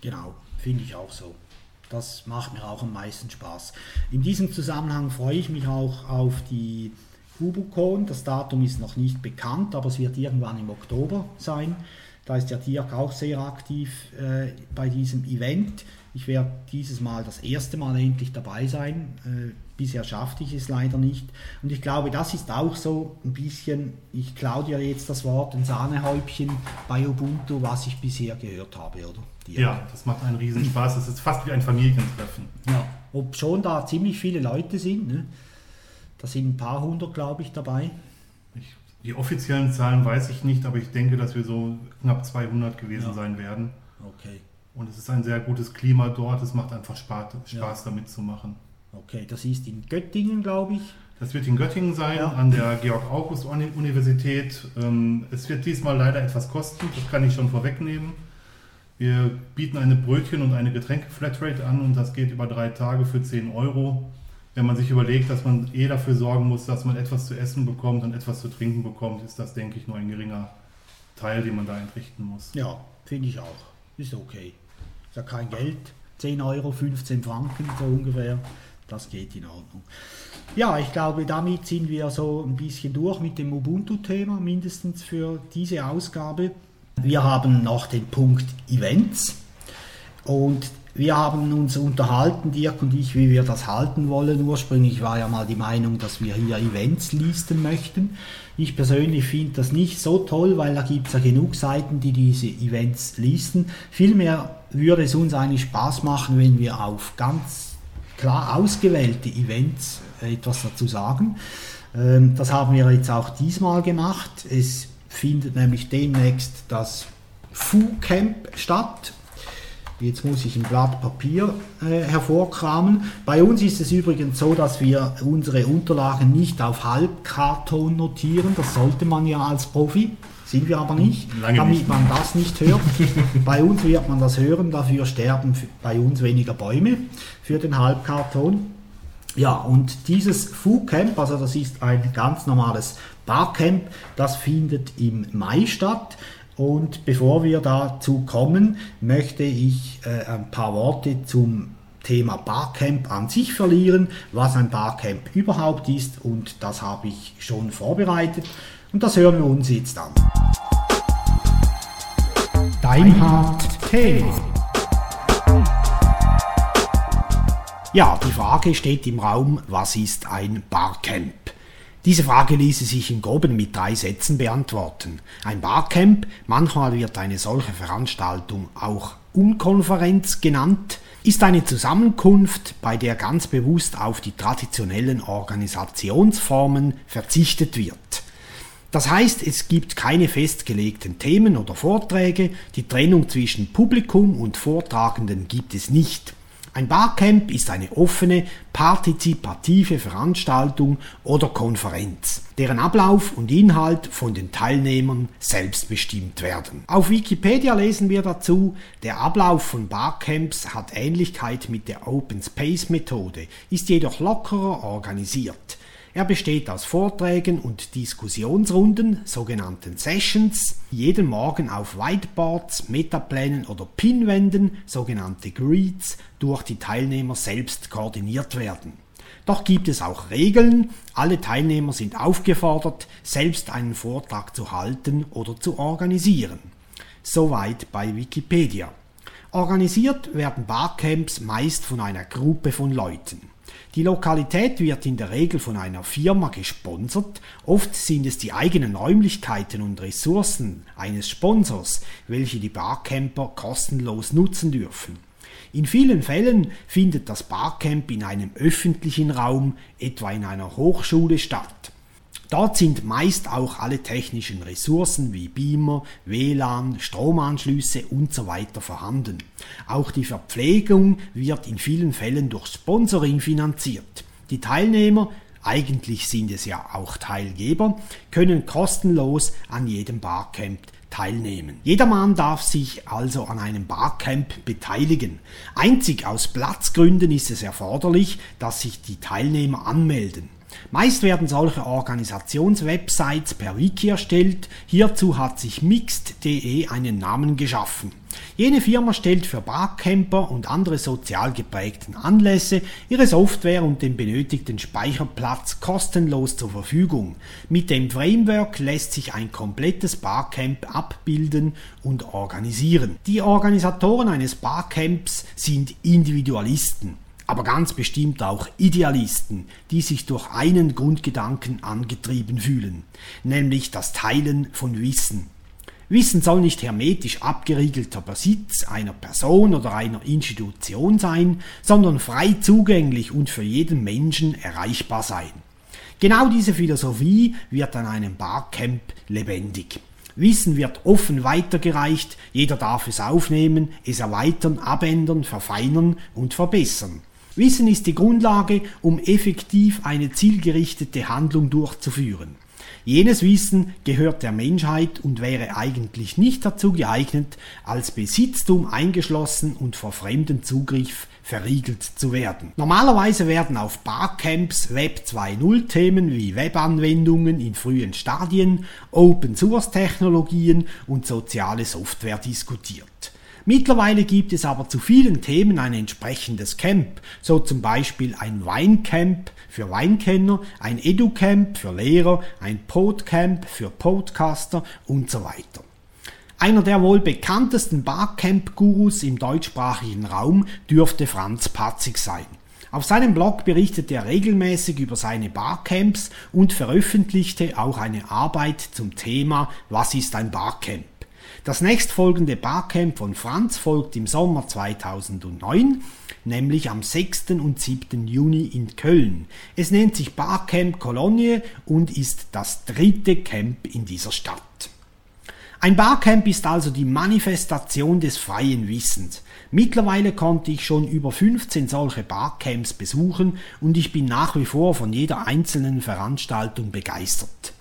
Genau, finde ich auch so. Das macht mir auch am meisten Spaß. In diesem Zusammenhang freue ich mich auch auf die UbuCon. Das Datum ist noch nicht bekannt, aber es wird irgendwann im Oktober sein. Da ist der Dirk auch sehr aktiv äh, bei diesem Event. Ich werde dieses Mal das erste Mal endlich dabei sein. Äh, bisher schaffte ich es leider nicht. Und ich glaube, das ist auch so ein bisschen, ich klaue dir jetzt das Wort, ein Sahnehäubchen bei Ubuntu, was ich bisher gehört habe, oder? Dir. Ja, das macht einen riesen Spaß. Es ist fast wie ein Familientreffen. Ja, ob schon da ziemlich viele Leute sind. Ne? Da sind ein paar hundert, glaube ich, dabei. Ich, die offiziellen Zahlen weiß ich nicht, aber ich denke, dass wir so knapp 200 gewesen ja. sein werden. Okay. Und es ist ein sehr gutes Klima dort. Es macht einfach Spaß, Spaß ja. damit zu machen. Okay, das ist in Göttingen, glaube ich. Das wird in Göttingen sein, ja. an der Georg-August-Universität. Ähm, es wird diesmal leider etwas kosten, das kann ich schon vorwegnehmen. Wir bieten eine Brötchen- und eine Getränke-Flatrate an und das geht über drei Tage für 10 Euro. Wenn man sich überlegt, dass man eh dafür sorgen muss, dass man etwas zu essen bekommt und etwas zu trinken bekommt, ist das, denke ich, nur ein geringer Teil, den man da entrichten muss. Ja, finde ich auch. Ist okay ja kein Geld, 10 Euro, 15 Franken so ungefähr, das geht in Ordnung. Ja, ich glaube, damit sind wir so ein bisschen durch mit dem Ubuntu-Thema, mindestens für diese Ausgabe. Wir haben noch den Punkt Events und wir haben uns unterhalten, Dirk und ich, wie wir das halten wollen. Ursprünglich war ja mal die Meinung, dass wir hier Events listen möchten. Ich persönlich finde das nicht so toll, weil da gibt es ja genug Seiten, die diese Events listen. Vielmehr würde es uns eigentlich Spaß machen, wenn wir auf ganz klar ausgewählte Events etwas dazu sagen. Ähm, das haben wir jetzt auch diesmal gemacht. Es findet nämlich demnächst das Fu Camp statt Jetzt muss ich ein Blatt Papier äh, hervorkramen. Bei uns ist es übrigens so, dass wir unsere Unterlagen nicht auf Halbkarton notieren. Das sollte man ja als Profi. Sind wir aber nicht, Lange damit nicht. man das nicht hört. bei uns wird man das hören, dafür sterben bei uns weniger Bäume für den Halbkarton. Ja, und dieses Food Camp, also das ist ein ganz normales Barcamp, das findet im Mai statt. Und bevor wir dazu kommen, möchte ich äh, ein paar Worte zum Thema Barcamp an sich verlieren, was ein Barcamp überhaupt ist und das habe ich schon vorbereitet und das hören wir uns jetzt an. Dein Thema. Ja, die Frage steht im Raum, was ist ein Barcamp? Diese Frage ließe sich im Groben mit drei Sätzen beantworten. Ein Barcamp, manchmal wird eine solche Veranstaltung auch Unkonferenz genannt, ist eine Zusammenkunft, bei der ganz bewusst auf die traditionellen Organisationsformen verzichtet wird. Das heißt, es gibt keine festgelegten Themen oder Vorträge, die Trennung zwischen Publikum und Vortragenden gibt es nicht. Ein Barcamp ist eine offene, partizipative Veranstaltung oder Konferenz, deren Ablauf und Inhalt von den Teilnehmern selbst bestimmt werden. Auf Wikipedia lesen wir dazu, der Ablauf von Barcamps hat Ähnlichkeit mit der Open Space Methode, ist jedoch lockerer organisiert. Er besteht aus Vorträgen und Diskussionsrunden, sogenannten Sessions, jeden Morgen auf Whiteboards, Metaplänen oder Pinwänden, sogenannte Greets, durch die Teilnehmer selbst koordiniert werden. Doch gibt es auch Regeln. Alle Teilnehmer sind aufgefordert, selbst einen Vortrag zu halten oder zu organisieren. Soweit bei Wikipedia. Organisiert werden Barcamps meist von einer Gruppe von Leuten. Die Lokalität wird in der Regel von einer Firma gesponsert, oft sind es die eigenen Räumlichkeiten und Ressourcen eines Sponsors, welche die Barcamper kostenlos nutzen dürfen. In vielen Fällen findet das Barcamp in einem öffentlichen Raum, etwa in einer Hochschule, statt. Dort sind meist auch alle technischen Ressourcen wie Beamer, WLAN, Stromanschlüsse und so vorhanden. Auch die Verpflegung wird in vielen Fällen durch Sponsoring finanziert. Die Teilnehmer, eigentlich sind es ja auch Teilgeber, können kostenlos an jedem Barcamp teilnehmen. Jedermann darf sich also an einem Barcamp beteiligen. Einzig aus Platzgründen ist es erforderlich, dass sich die Teilnehmer anmelden. Meist werden solche Organisationswebsites per Wiki erstellt. Hierzu hat sich Mixed.de einen Namen geschaffen. Jene Firma stellt für Barcamper und andere sozial geprägten Anlässe ihre Software und den benötigten Speicherplatz kostenlos zur Verfügung. Mit dem Framework lässt sich ein komplettes Barcamp abbilden und organisieren. Die Organisatoren eines Barcamps sind Individualisten aber ganz bestimmt auch Idealisten, die sich durch einen Grundgedanken angetrieben fühlen, nämlich das Teilen von Wissen. Wissen soll nicht hermetisch abgeriegelter Besitz einer Person oder einer Institution sein, sondern frei zugänglich und für jeden Menschen erreichbar sein. Genau diese Philosophie wird an einem Barcamp lebendig. Wissen wird offen weitergereicht, jeder darf es aufnehmen, es erweitern, abändern, verfeinern und verbessern. Wissen ist die Grundlage, um effektiv eine zielgerichtete Handlung durchzuführen. Jenes Wissen gehört der Menschheit und wäre eigentlich nicht dazu geeignet, als Besitztum eingeschlossen und vor fremden Zugriff verriegelt zu werden. Normalerweise werden auf Barcamps Web 2.0 Themen wie Webanwendungen in frühen Stadien, Open Source Technologien und soziale Software diskutiert. Mittlerweile gibt es aber zu vielen Themen ein entsprechendes Camp, so zum Beispiel ein Weincamp für Weinkenner, ein Educamp für Lehrer, ein Podcamp für Podcaster und so weiter. Einer der wohl bekanntesten Barcamp-Gurus im deutschsprachigen Raum dürfte Franz Patzig sein. Auf seinem Blog berichtet er regelmäßig über seine Barcamps und veröffentlichte auch eine Arbeit zum Thema Was ist ein Barcamp? Das nächstfolgende Barcamp von Franz folgt im Sommer 2009, nämlich am 6. und 7. Juni in Köln. Es nennt sich Barcamp Kolonie und ist das dritte Camp in dieser Stadt. Ein Barcamp ist also die Manifestation des freien Wissens. Mittlerweile konnte ich schon über 15 solche Barcamps besuchen und ich bin nach wie vor von jeder einzelnen Veranstaltung begeistert.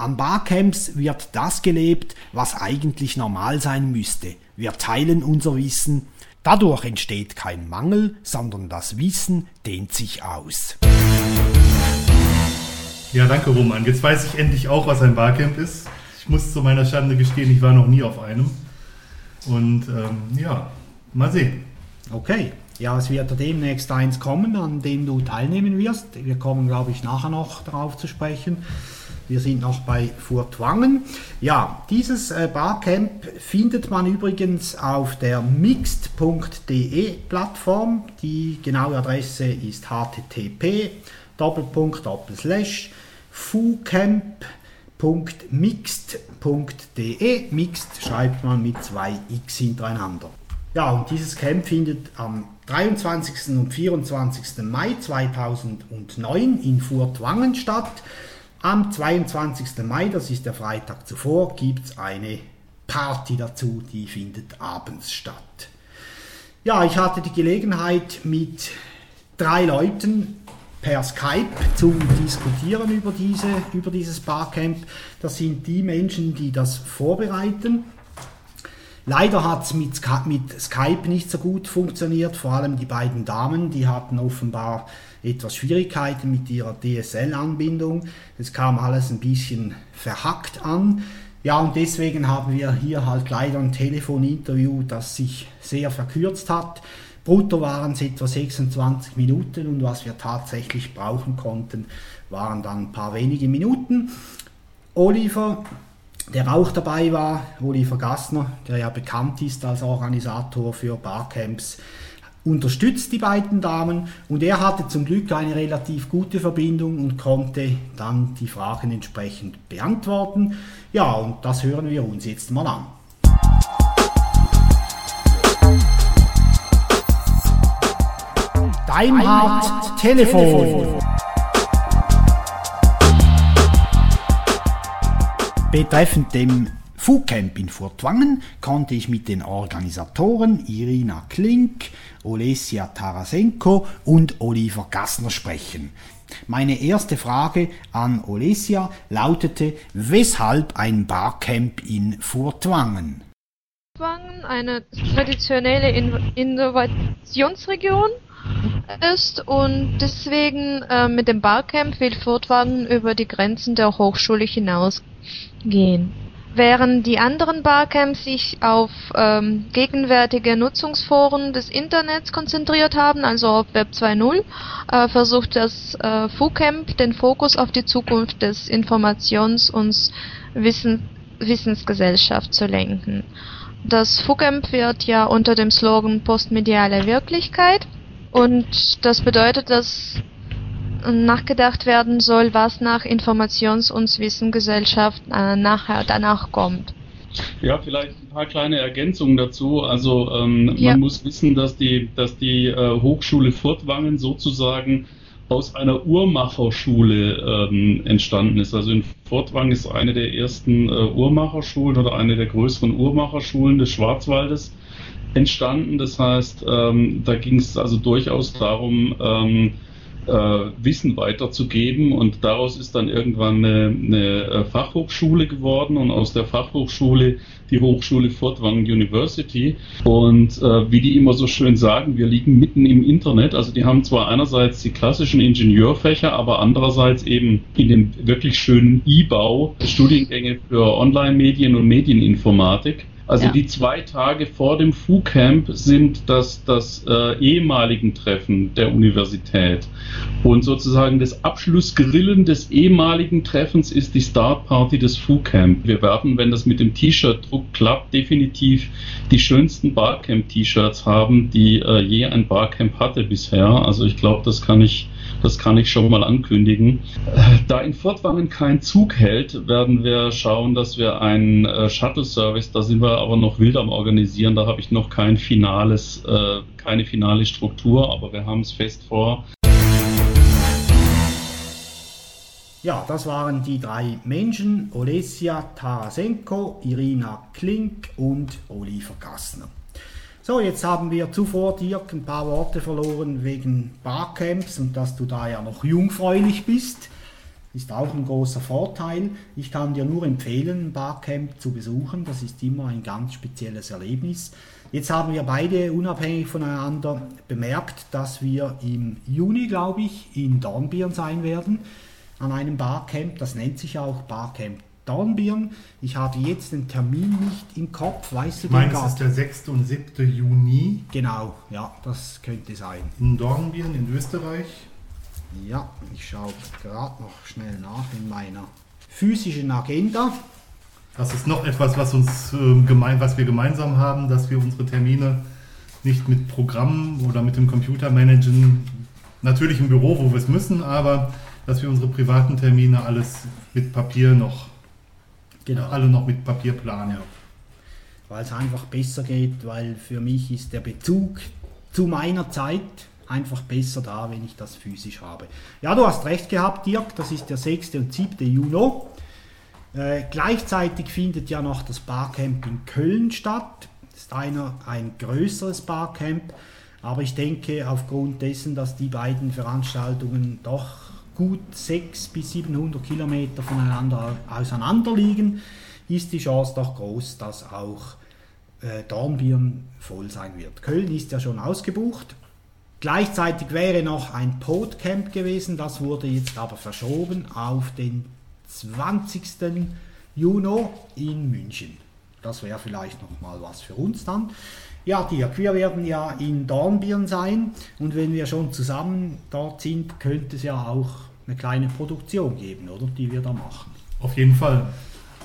An Barcamps wird das gelebt, was eigentlich normal sein müsste. Wir teilen unser Wissen. Dadurch entsteht kein Mangel, sondern das Wissen dehnt sich aus. Ja, danke Roman. Jetzt weiß ich endlich auch, was ein Barcamp ist. Ich muss zu meiner Schande gestehen, ich war noch nie auf einem. Und ähm, ja, mal sehen. Okay. Ja, es wird demnächst eins kommen, an dem du teilnehmen wirst. Wir kommen, glaube ich, nachher noch darauf zu sprechen. Wir sind noch bei Furtwangen. Ja, dieses äh, Barcamp findet man übrigens auf der mixed.de Plattform. Die genaue Adresse ist http fucamp.mixed.de. Mixed schreibt man mit zwei X hintereinander. Ja, und dieses Camp findet am 23. und 24. Mai 2009 in Furtwangen statt. Am 22. Mai, das ist der Freitag zuvor, gibt es eine Party dazu, die findet abends statt. Ja, ich hatte die Gelegenheit mit drei Leuten per Skype zu diskutieren über, diese, über dieses Barcamp. Das sind die Menschen, die das vorbereiten. Leider hat es mit, mit Skype nicht so gut funktioniert, vor allem die beiden Damen, die hatten offenbar etwas Schwierigkeiten mit ihrer DSL-Anbindung. Es kam alles ein bisschen verhackt an. Ja, und deswegen haben wir hier halt leider ein Telefoninterview, das sich sehr verkürzt hat. Brutto waren es etwa 26 Minuten und was wir tatsächlich brauchen konnten, waren dann ein paar wenige Minuten. Oliver, der auch dabei war, Oliver Gassner, der ja bekannt ist als Organisator für Barcamps, unterstützt die beiden Damen und er hatte zum Glück eine relativ gute Verbindung und konnte dann die Fragen entsprechend beantworten. Ja, und das hören wir uns jetzt mal an. Daimhardt Telefon. Betreffend dem Foodcamp in Furtwangen konnte ich mit den Organisatoren Irina Klink, Olesia Tarasenko und Oliver Gassner sprechen. Meine erste Frage an Olesia lautete, weshalb ein Barcamp in Furtwangen? Furtwangen, eine traditionelle Innovationsregion ist und deswegen äh, mit dem Barcamp will Furtwangen über die Grenzen der Hochschule hinausgehen. Während die anderen Barcamps sich auf ähm, gegenwärtige Nutzungsforen des Internets konzentriert haben, also auf Web 2.0, äh, versucht das äh, FUCamp den Fokus auf die Zukunft des Informations- und Wissen Wissensgesellschaft zu lenken. Das FUCamp wird ja unter dem Slogan Postmediale Wirklichkeit und das bedeutet, dass nachgedacht werden soll, was nach Informations- und Wissensgesellschaft äh, nachher danach kommt. Ja, vielleicht ein paar kleine Ergänzungen dazu. Also ähm, ja. man muss wissen, dass die, dass die äh, Hochschule Furtwangen sozusagen aus einer Uhrmacherschule ähm, entstanden ist. Also in Furtwangen ist eine der ersten äh, Uhrmacherschulen oder eine der größeren Uhrmacherschulen des Schwarzwaldes entstanden. Das heißt, ähm, da ging es also durchaus darum, ähm, äh, Wissen weiterzugeben. Und daraus ist dann irgendwann eine, eine, äh, Fachhochschule geworden und aus der Fachhochschule die Hochschule Furtwangen University. Und äh, wie die immer so schön sagen, wir liegen mitten im Internet, also die haben zwar einerseits die klassischen Ingenieurfächer, aber andererseits eben in dem wirklich schönen E-Bau Studiengänge für Online-Medien und Medieninformatik also ja. die zwei Tage vor dem FU-Camp sind das, das äh, ehemaligen Treffen der Universität. Und sozusagen das Abschlussgrillen des ehemaligen Treffens ist die Startparty des FU-Camp. Wir werden, wenn das mit dem T-Shirt-Druck klappt, definitiv die schönsten Barcamp-T-Shirts haben, die äh, je ein Barcamp hatte bisher. Also ich glaube, das kann ich das kann ich schon mal ankündigen. Da in Fortwangen kein Zug hält, werden wir schauen, dass wir einen äh, Shuttle-Service, da sind wir aber noch wild am Organisieren, da habe ich noch kein finales, äh, keine finale Struktur, aber wir haben es fest vor. Ja, das waren die drei Menschen, Olesia Tarasenko, Irina Klink und Oliver Gassner. So, jetzt haben wir zuvor Dirk ein paar Worte verloren wegen Barcamps und dass du da ja noch jungfräulich bist. Ist auch ein großer Vorteil. Ich kann dir nur empfehlen, ein Barcamp zu besuchen. Das ist immer ein ganz spezielles Erlebnis. Jetzt haben wir beide unabhängig voneinander bemerkt, dass wir im Juni, glaube ich, in Dornbirn sein werden an einem Barcamp. Das nennt sich auch Barcamp Dornbirn. Ich habe jetzt den Termin nicht im Kopf, weißt du den Meinst ist der 6. und 7. Juni? Genau, ja, das könnte sein. In Dornbirn in Österreich? Ja, ich schaue gerade noch schnell nach in meiner physischen Agenda. Das ist noch etwas, was, uns, äh, gemein, was wir gemeinsam haben, dass wir unsere Termine nicht mit Programmen oder mit dem Computer managen. Natürlich im Büro, wo wir es müssen, aber dass wir unsere privaten Termine alles mit Papier noch Genau. Alle noch mit Papierplan. Ja. Weil es einfach besser geht, weil für mich ist der Bezug zu meiner Zeit einfach besser da, wenn ich das physisch habe. Ja, du hast recht gehabt, Dirk, das ist der 6. und 7. Juni. Äh, gleichzeitig findet ja noch das Barcamp in Köln statt. Das ist einer, ein größeres Barcamp, aber ich denke, aufgrund dessen, dass die beiden Veranstaltungen doch gut 600 bis 700 Kilometer voneinander auseinander liegen, ist die Chance doch groß, dass auch äh, Dornbirn voll sein wird. Köln ist ja schon ausgebucht. Gleichzeitig wäre noch ein Podcamp gewesen, das wurde jetzt aber verschoben auf den 20. Juni in München. Das wäre vielleicht noch mal was für uns dann. Ja, Dirk, wir werden ja in Dornbirn sein und wenn wir schon zusammen dort sind, könnte es ja auch eine kleine Produktion geben, oder? Die wir da machen. Auf jeden Fall.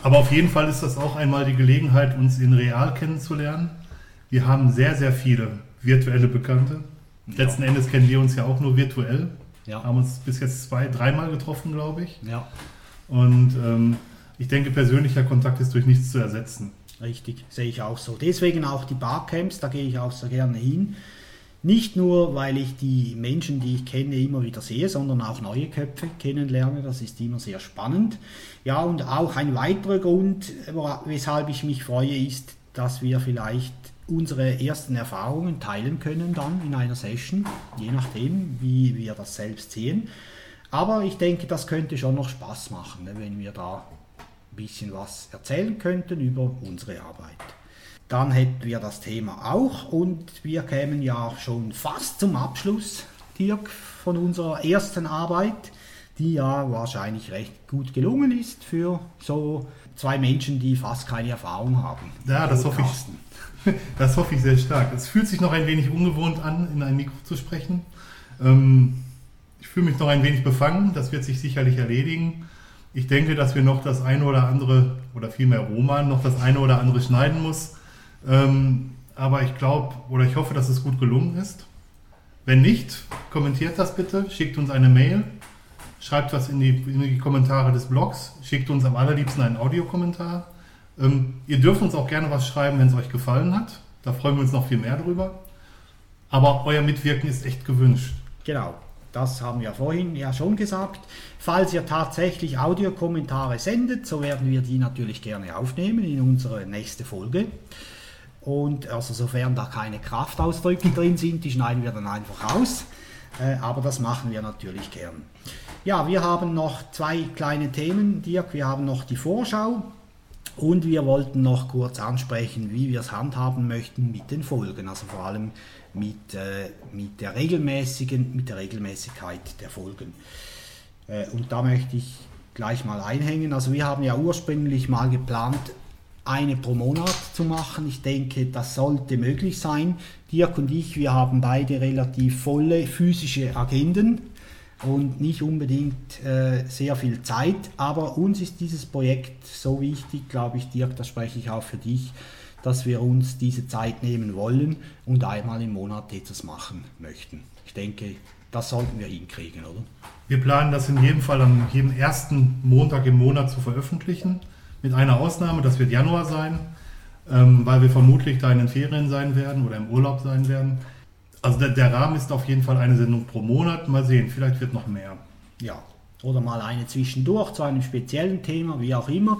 Aber auf jeden Fall ist das auch einmal die Gelegenheit, uns in real kennenzulernen. Wir haben sehr, sehr viele virtuelle Bekannte. Ja. Letzten Endes kennen wir uns ja auch nur virtuell. Ja. Haben uns bis jetzt zwei, dreimal getroffen, glaube ich. Ja. Und ähm, ich denke, persönlicher Kontakt ist durch nichts zu ersetzen. Richtig, sehe ich auch so. Deswegen auch die Barcamps, da gehe ich auch sehr gerne hin. Nicht nur, weil ich die Menschen, die ich kenne, immer wieder sehe, sondern auch neue Köpfe kennenlerne. Das ist immer sehr spannend. Ja, und auch ein weiterer Grund, weshalb ich mich freue, ist, dass wir vielleicht unsere ersten Erfahrungen teilen können dann in einer Session, je nachdem, wie wir das selbst sehen. Aber ich denke, das könnte schon noch Spaß machen, ne, wenn wir da bisschen was erzählen könnten über unsere Arbeit. Dann hätten wir das Thema auch und wir kämen ja schon fast zum Abschluss, Dirk, von unserer ersten Arbeit, die ja wahrscheinlich recht gut gelungen ist für so zwei Menschen, die fast keine Erfahrung haben. Ja, das hoffe ich. Das hoffe ich sehr stark. Es fühlt sich noch ein wenig ungewohnt an, in ein Mikro zu sprechen. Ähm, ich fühle mich noch ein wenig befangen, das wird sich sicherlich erledigen. Ich denke, dass wir noch das eine oder andere, oder vielmehr Roman, noch das eine oder andere schneiden muss. Ähm, aber ich glaube oder ich hoffe, dass es gut gelungen ist. Wenn nicht, kommentiert das bitte, schickt uns eine Mail, schreibt was in die, in die Kommentare des Blogs, schickt uns am allerliebsten einen Audiokommentar. Ähm, ihr dürft uns auch gerne was schreiben, wenn es euch gefallen hat. Da freuen wir uns noch viel mehr drüber. Aber euer Mitwirken ist echt gewünscht. Genau. Das haben wir vorhin ja schon gesagt. Falls ihr tatsächlich Audiokommentare sendet, so werden wir die natürlich gerne aufnehmen in unsere nächste Folge. Und also sofern da keine Kraftausdrücke drin sind, die schneiden wir dann einfach aus. Äh, aber das machen wir natürlich gern. Ja, wir haben noch zwei kleine Themen, Dirk. Wir haben noch die Vorschau und wir wollten noch kurz ansprechen, wie wir es handhaben möchten mit den Folgen. Also vor allem mit, äh, mit, der regelmäßigen, mit der Regelmäßigkeit der Folgen. Äh, und da möchte ich gleich mal einhängen. Also wir haben ja ursprünglich mal geplant, eine pro Monat zu machen. Ich denke, das sollte möglich sein. Dirk und ich, wir haben beide relativ volle physische Agenden und nicht unbedingt äh, sehr viel Zeit, aber uns ist dieses Projekt so wichtig, glaube ich, Dirk, das spreche ich auch für dich, dass wir uns diese Zeit nehmen wollen und einmal im Monat etwas machen möchten. Ich denke, das sollten wir hinkriegen, oder? Wir planen das in jedem Fall am jedem ersten Montag im Monat zu veröffentlichen, mit einer Ausnahme, das wird Januar sein, ähm, weil wir vermutlich da in den Ferien sein werden oder im Urlaub sein werden. Also der, der Rahmen ist auf jeden Fall eine Sendung pro Monat. Mal sehen, vielleicht wird noch mehr. Ja, oder mal eine zwischendurch zu einem speziellen Thema, wie auch immer.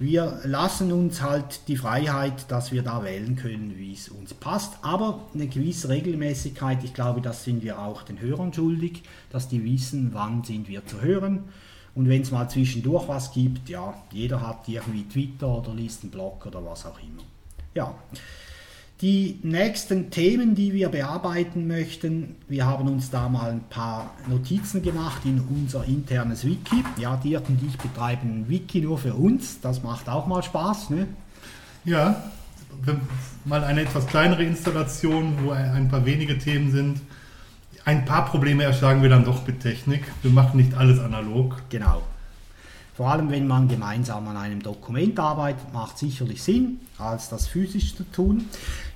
Wir lassen uns halt die Freiheit, dass wir da wählen können, wie es uns passt. Aber eine gewisse Regelmäßigkeit, ich glaube, das sind wir auch den Hörern schuldig, dass die wissen, wann sind wir zu hören. Und wenn es mal zwischendurch was gibt, ja, jeder hat irgendwie Twitter oder liest einen Blog oder was auch immer. Ja. Die nächsten Themen, die wir bearbeiten möchten, wir haben uns da mal ein paar Notizen gemacht in unser internes Wiki. Ja, Dirk und ich betreiben ein Wiki nur für uns, das macht auch mal Spaß. Ne? Ja, mal eine etwas kleinere Installation, wo ein paar wenige Themen sind. Ein paar Probleme erschlagen wir dann doch mit Technik. Wir machen nicht alles analog. Genau. Vor allem, wenn man gemeinsam an einem Dokument arbeitet, macht sicherlich Sinn, als das physisch zu tun.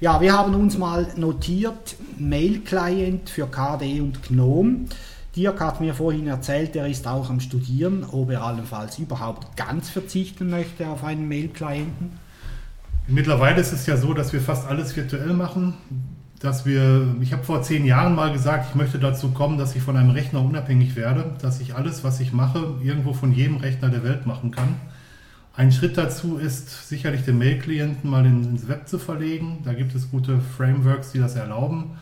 Ja, wir haben uns mal notiert, Mail-Client für KDE und GNOME. Dirk hat mir vorhin erzählt, er ist auch am Studieren, ob er allenfalls überhaupt ganz verzichten möchte auf einen Mail-Clienten. Mittlerweile ist es ja so, dass wir fast alles virtuell machen. Dass wir, ich habe vor zehn Jahren mal gesagt, ich möchte dazu kommen, dass ich von einem Rechner unabhängig werde, dass ich alles, was ich mache, irgendwo von jedem Rechner der Welt machen kann. Ein Schritt dazu ist sicherlich den Mail-Klienten mal ins Web zu verlegen. Da gibt es gute Frameworks, die das erlauben.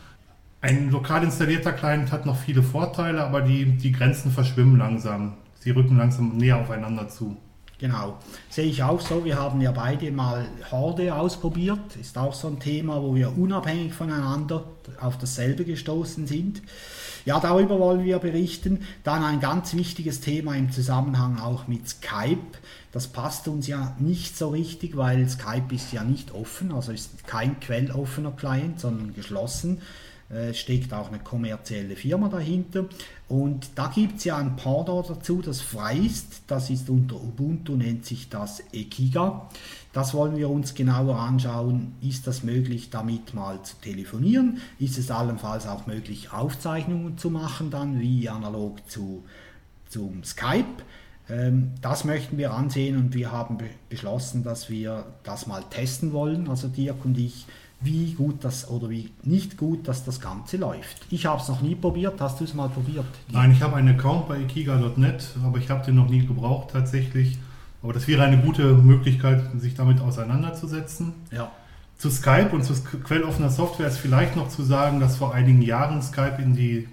Ein lokal installierter Client hat noch viele Vorteile, aber die, die Grenzen verschwimmen langsam. Sie rücken langsam näher aufeinander zu. Genau, sehe ich auch so. Wir haben ja beide mal Horde ausprobiert. Ist auch so ein Thema, wo wir unabhängig voneinander auf dasselbe gestoßen sind. Ja, darüber wollen wir berichten. Dann ein ganz wichtiges Thema im Zusammenhang auch mit Skype. Das passt uns ja nicht so richtig, weil Skype ist ja nicht offen, also ist kein quelloffener Client, sondern geschlossen. Äh, steckt auch eine kommerzielle Firma dahinter. Und da gibt es ja ein Pendant dazu, das frei ist. Das ist unter Ubuntu, nennt sich das Ekiga. Das wollen wir uns genauer anschauen. Ist das möglich, damit mal zu telefonieren? Ist es allenfalls auch möglich, Aufzeichnungen zu machen, dann wie analog zu, zum Skype? Ähm, das möchten wir ansehen und wir haben beschlossen, dass wir das mal testen wollen, also Dirk und ich wie gut das oder wie nicht gut, dass das Ganze läuft. Ich habe es noch nie probiert. Hast du es mal probiert? Nein, ich habe einen Account bei ikiga.net, aber ich habe den noch nie gebraucht tatsächlich. Aber das wäre eine gute Möglichkeit, sich damit auseinanderzusetzen. Ja. Zu Skype und zu quelloffener Software ist vielleicht noch zu sagen, dass vor einigen Jahren Skype in die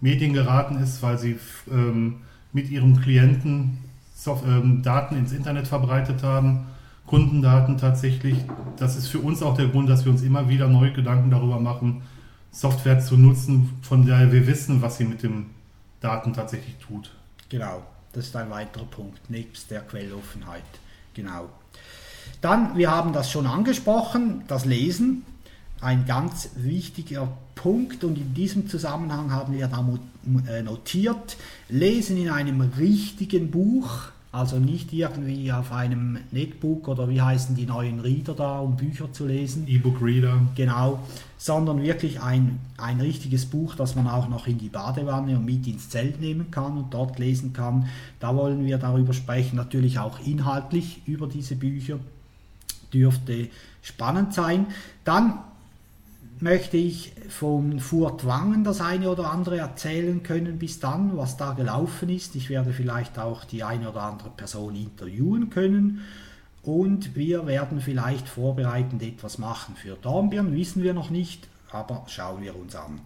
Medien geraten ist, weil sie ähm, mit ihrem Klienten Soft ähm, Daten ins Internet verbreitet haben Kundendaten tatsächlich. Das ist für uns auch der Grund, dass wir uns immer wieder neue Gedanken darüber machen, Software zu nutzen, von der wir wissen, was sie mit den Daten tatsächlich tut. Genau, das ist ein weiterer Punkt, nebst der Quelloffenheit. Genau. Dann, wir haben das schon angesprochen, das Lesen, ein ganz wichtiger Punkt und in diesem Zusammenhang haben wir da äh, notiert, Lesen in einem richtigen Buch also nicht irgendwie auf einem Netbook oder wie heißen die neuen Reader da, um Bücher zu lesen. E-Book Reader. Genau, sondern wirklich ein, ein richtiges Buch, das man auch noch in die Badewanne und mit ins Zelt nehmen kann und dort lesen kann. Da wollen wir darüber sprechen, natürlich auch inhaltlich über diese Bücher. Dürfte spannend sein. Dann möchte ich von Furtwangen das eine oder andere erzählen können bis dann, was da gelaufen ist. Ich werde vielleicht auch die eine oder andere Person interviewen können und wir werden vielleicht vorbereitend etwas machen für Dornbirn, wissen wir noch nicht, aber schauen wir uns an.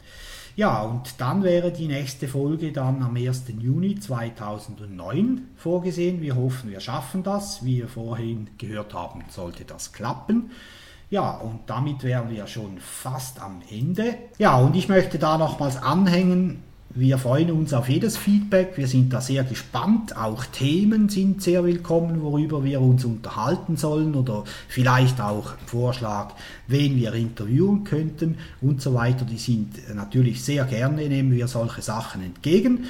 Ja, und dann wäre die nächste Folge dann am 1. Juni 2009 vorgesehen. Wir hoffen, wir schaffen das. Wie wir vorhin gehört haben, sollte das klappen. Ja, und damit wären wir schon fast am Ende. Ja, und ich möchte da nochmals anhängen, wir freuen uns auf jedes Feedback, wir sind da sehr gespannt, auch Themen sind sehr willkommen, worüber wir uns unterhalten sollen oder vielleicht auch Vorschlag, wen wir interviewen könnten und so weiter. Die sind natürlich sehr gerne, nehmen wir solche Sachen entgegen.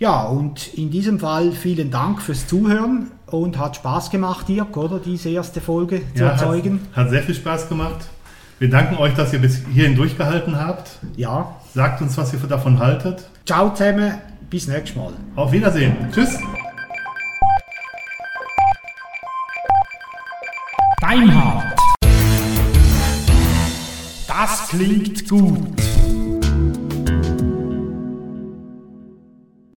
Ja, und in diesem Fall vielen Dank fürs Zuhören und hat Spaß gemacht, Dirk, oder diese erste Folge zu ja, erzeugen. Hat, hat sehr viel Spaß gemacht. Wir danken euch, dass ihr bis hierhin durchgehalten habt. Ja. Sagt uns, was ihr davon haltet. Ciao zusammen, bis nächstes Mal. Auf Wiedersehen. Tschüss. Deinhard. Das klingt gut.